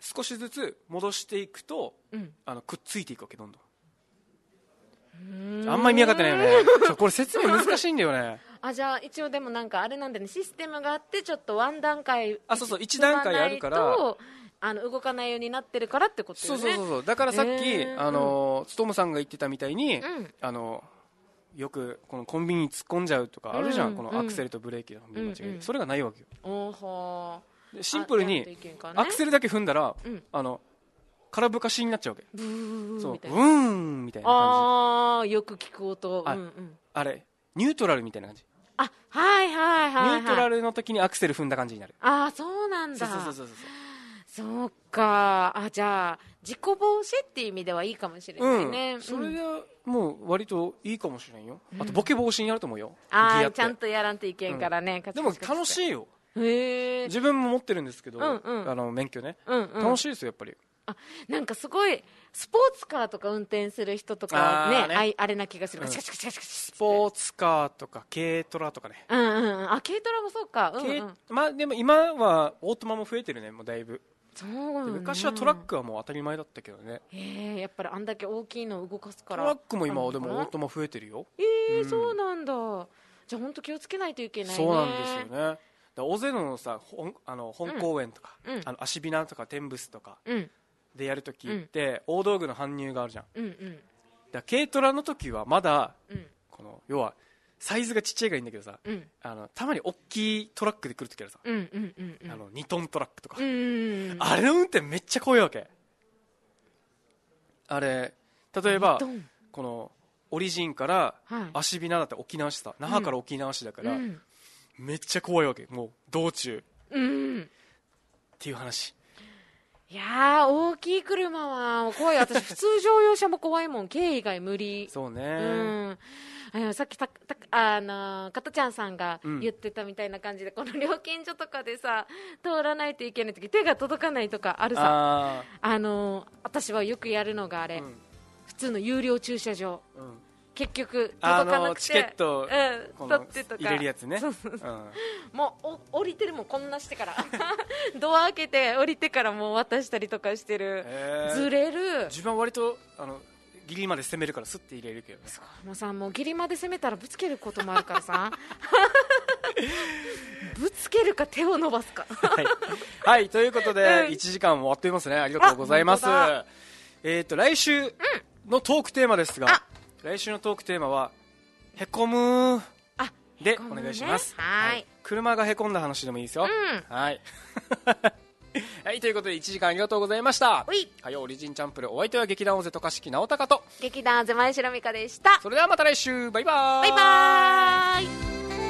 Speaker 1: 少しずつ戻していくと
Speaker 2: うん。
Speaker 1: あのくっついていくわけどんどん
Speaker 2: うん
Speaker 1: あんまり見分かってないよねこれ説明難しいんだよね
Speaker 2: あじゃあ一応でもなんかあれなんだねシステムがあってちょっとワン段階
Speaker 1: あそうそう一段階あるから
Speaker 2: あの動かないようになってるからってことよね。
Speaker 1: そうそうそうそう。だからさっき、
Speaker 2: へー。
Speaker 1: あのつとむさんが言ってたみたいに、
Speaker 2: うん。
Speaker 1: あのよくこのコンビニに突っ込んじゃうとかあるじゃん、
Speaker 2: うん
Speaker 1: このアクセルとブレーキの間違い。で、
Speaker 2: うんうん。
Speaker 1: それがないわけよ。シンプルに
Speaker 2: ね。
Speaker 1: アクセルだけ踏んだら、
Speaker 2: うん。
Speaker 1: あの空ぶかしになっちゃうわけ。
Speaker 2: ーブー
Speaker 1: そう。
Speaker 2: みたいうな
Speaker 1: ーんみたいな感じ。
Speaker 2: ああよく聞く音。
Speaker 1: あ
Speaker 2: うんうん。
Speaker 1: あれニュートラルみたいな感じ、
Speaker 2: あはいはいはい、はい、
Speaker 1: ニュートラルの時にアクセル踏んだ感じになる。
Speaker 2: ああそうなんだ。
Speaker 1: そうそうそうそうそう
Speaker 2: そうか。あじゃあ事故防止っていう意味ではいいかもしれないね、
Speaker 1: うん、それ
Speaker 2: うん
Speaker 1: でもう割といいかもしれんよ、あとボケ防止になると思うよ、
Speaker 2: あちゃんとやらんといけんからね、カチ
Speaker 1: でも楽しいよ。
Speaker 2: へえ
Speaker 1: 自分も持ってるんですけど、
Speaker 2: うんうん。
Speaker 1: あの免許ね、
Speaker 2: うんうん。
Speaker 1: 楽しいですよやっぱり。
Speaker 2: あなんかすごいスポーツカーとか運転する人とかね
Speaker 1: あーね。
Speaker 2: あいあれな気がする、
Speaker 1: うん。スポーツカーとか軽トラとかね、
Speaker 2: うんうんうん。あ軽トラもそうか。うん、う
Speaker 1: 軽
Speaker 2: ん、
Speaker 1: まあでも今はオートマも増えてるねもうだいぶ
Speaker 2: そうよね
Speaker 1: 昔はトラックはもう当たり前だったけどね。
Speaker 2: えー、やっぱりあんだけ大きいのを動かすから。
Speaker 1: トラックも今はでもオートマ増えてるよ。
Speaker 2: えー
Speaker 1: うん。
Speaker 2: そうなんだ。じゃあ本当気をつけないといけないね。
Speaker 1: そうなんですよね。大勢のさ本あの本公園とか、
Speaker 2: うん。
Speaker 1: あの足ビナとか天ブスとか
Speaker 2: うん。
Speaker 1: でやるときって、大道具の搬入があるじゃん。
Speaker 2: うんうん。
Speaker 1: ら軽トラの時はまだ
Speaker 2: うん。
Speaker 1: この要はサイズがちっちゃいがいいんだけどさ
Speaker 2: うん。
Speaker 1: あのたまに大きいトラックで来るときあるさ、
Speaker 2: うんうんうんうん。
Speaker 1: あの2トントラックとか、
Speaker 2: うんうんうん
Speaker 1: あれの運転めっちゃ怖いわけ。あれ例えばこのオリジンから
Speaker 2: はい。
Speaker 1: 足ビナだって沖縄市さ那覇から沖縄市だから、
Speaker 2: うん。
Speaker 1: めっちゃ怖いわけ。もう道中。
Speaker 2: うん。
Speaker 1: っていう話
Speaker 2: いやー大きい車は怖い。私普通乗用車も怖いもん。軽以外無理。
Speaker 1: そうね、
Speaker 2: うん。あのさっきたたあの加トちゃんさんが
Speaker 1: うん
Speaker 2: 言ってたみたいな感じで、この料金所とかでさ通らないといけない時手が届かないとかあるさ。あ
Speaker 1: あ
Speaker 2: の私はよくやるのがあれ、
Speaker 1: ー、うん。
Speaker 2: 普通の有料駐車場。
Speaker 1: うん、
Speaker 2: 結局届
Speaker 1: あ
Speaker 2: かなくて。
Speaker 1: のチケット
Speaker 2: うん、取ってとか。
Speaker 1: 入れるやつね。
Speaker 2: もうお降りてるもんこんなしてから。ドア開けて降りてからもう渡したりとかしてる、
Speaker 1: へー。
Speaker 2: ずれる。
Speaker 1: 自分は割とあのギリまで攻めるからスッて入れるけどね。
Speaker 2: もうさもうギリまで攻めたらぶつけることもあるからさ。ぶつけるか手を伸ばすか。
Speaker 1: はい、はい、ということで、
Speaker 2: うん。
Speaker 1: 1時間も終わっていますね。ありがとうございます。えっ、と来週のトークテーマですが、
Speaker 2: あ
Speaker 1: 来週のトークテーマはへこむ
Speaker 2: あ
Speaker 1: で
Speaker 2: ね。
Speaker 1: 願いします。
Speaker 2: はい。
Speaker 1: 車がへこんだ話でもいいですよ、
Speaker 2: うん。
Speaker 1: はい。はいということで1時間ありがとうございました。
Speaker 2: おい。
Speaker 1: 火曜オリジンチャンプルお相手は劇団大勢渡嘉敷直隆と
Speaker 2: 劇団ゼマイシロミカでした。
Speaker 1: それではまた来週。バイバーイ。
Speaker 2: バイバーイ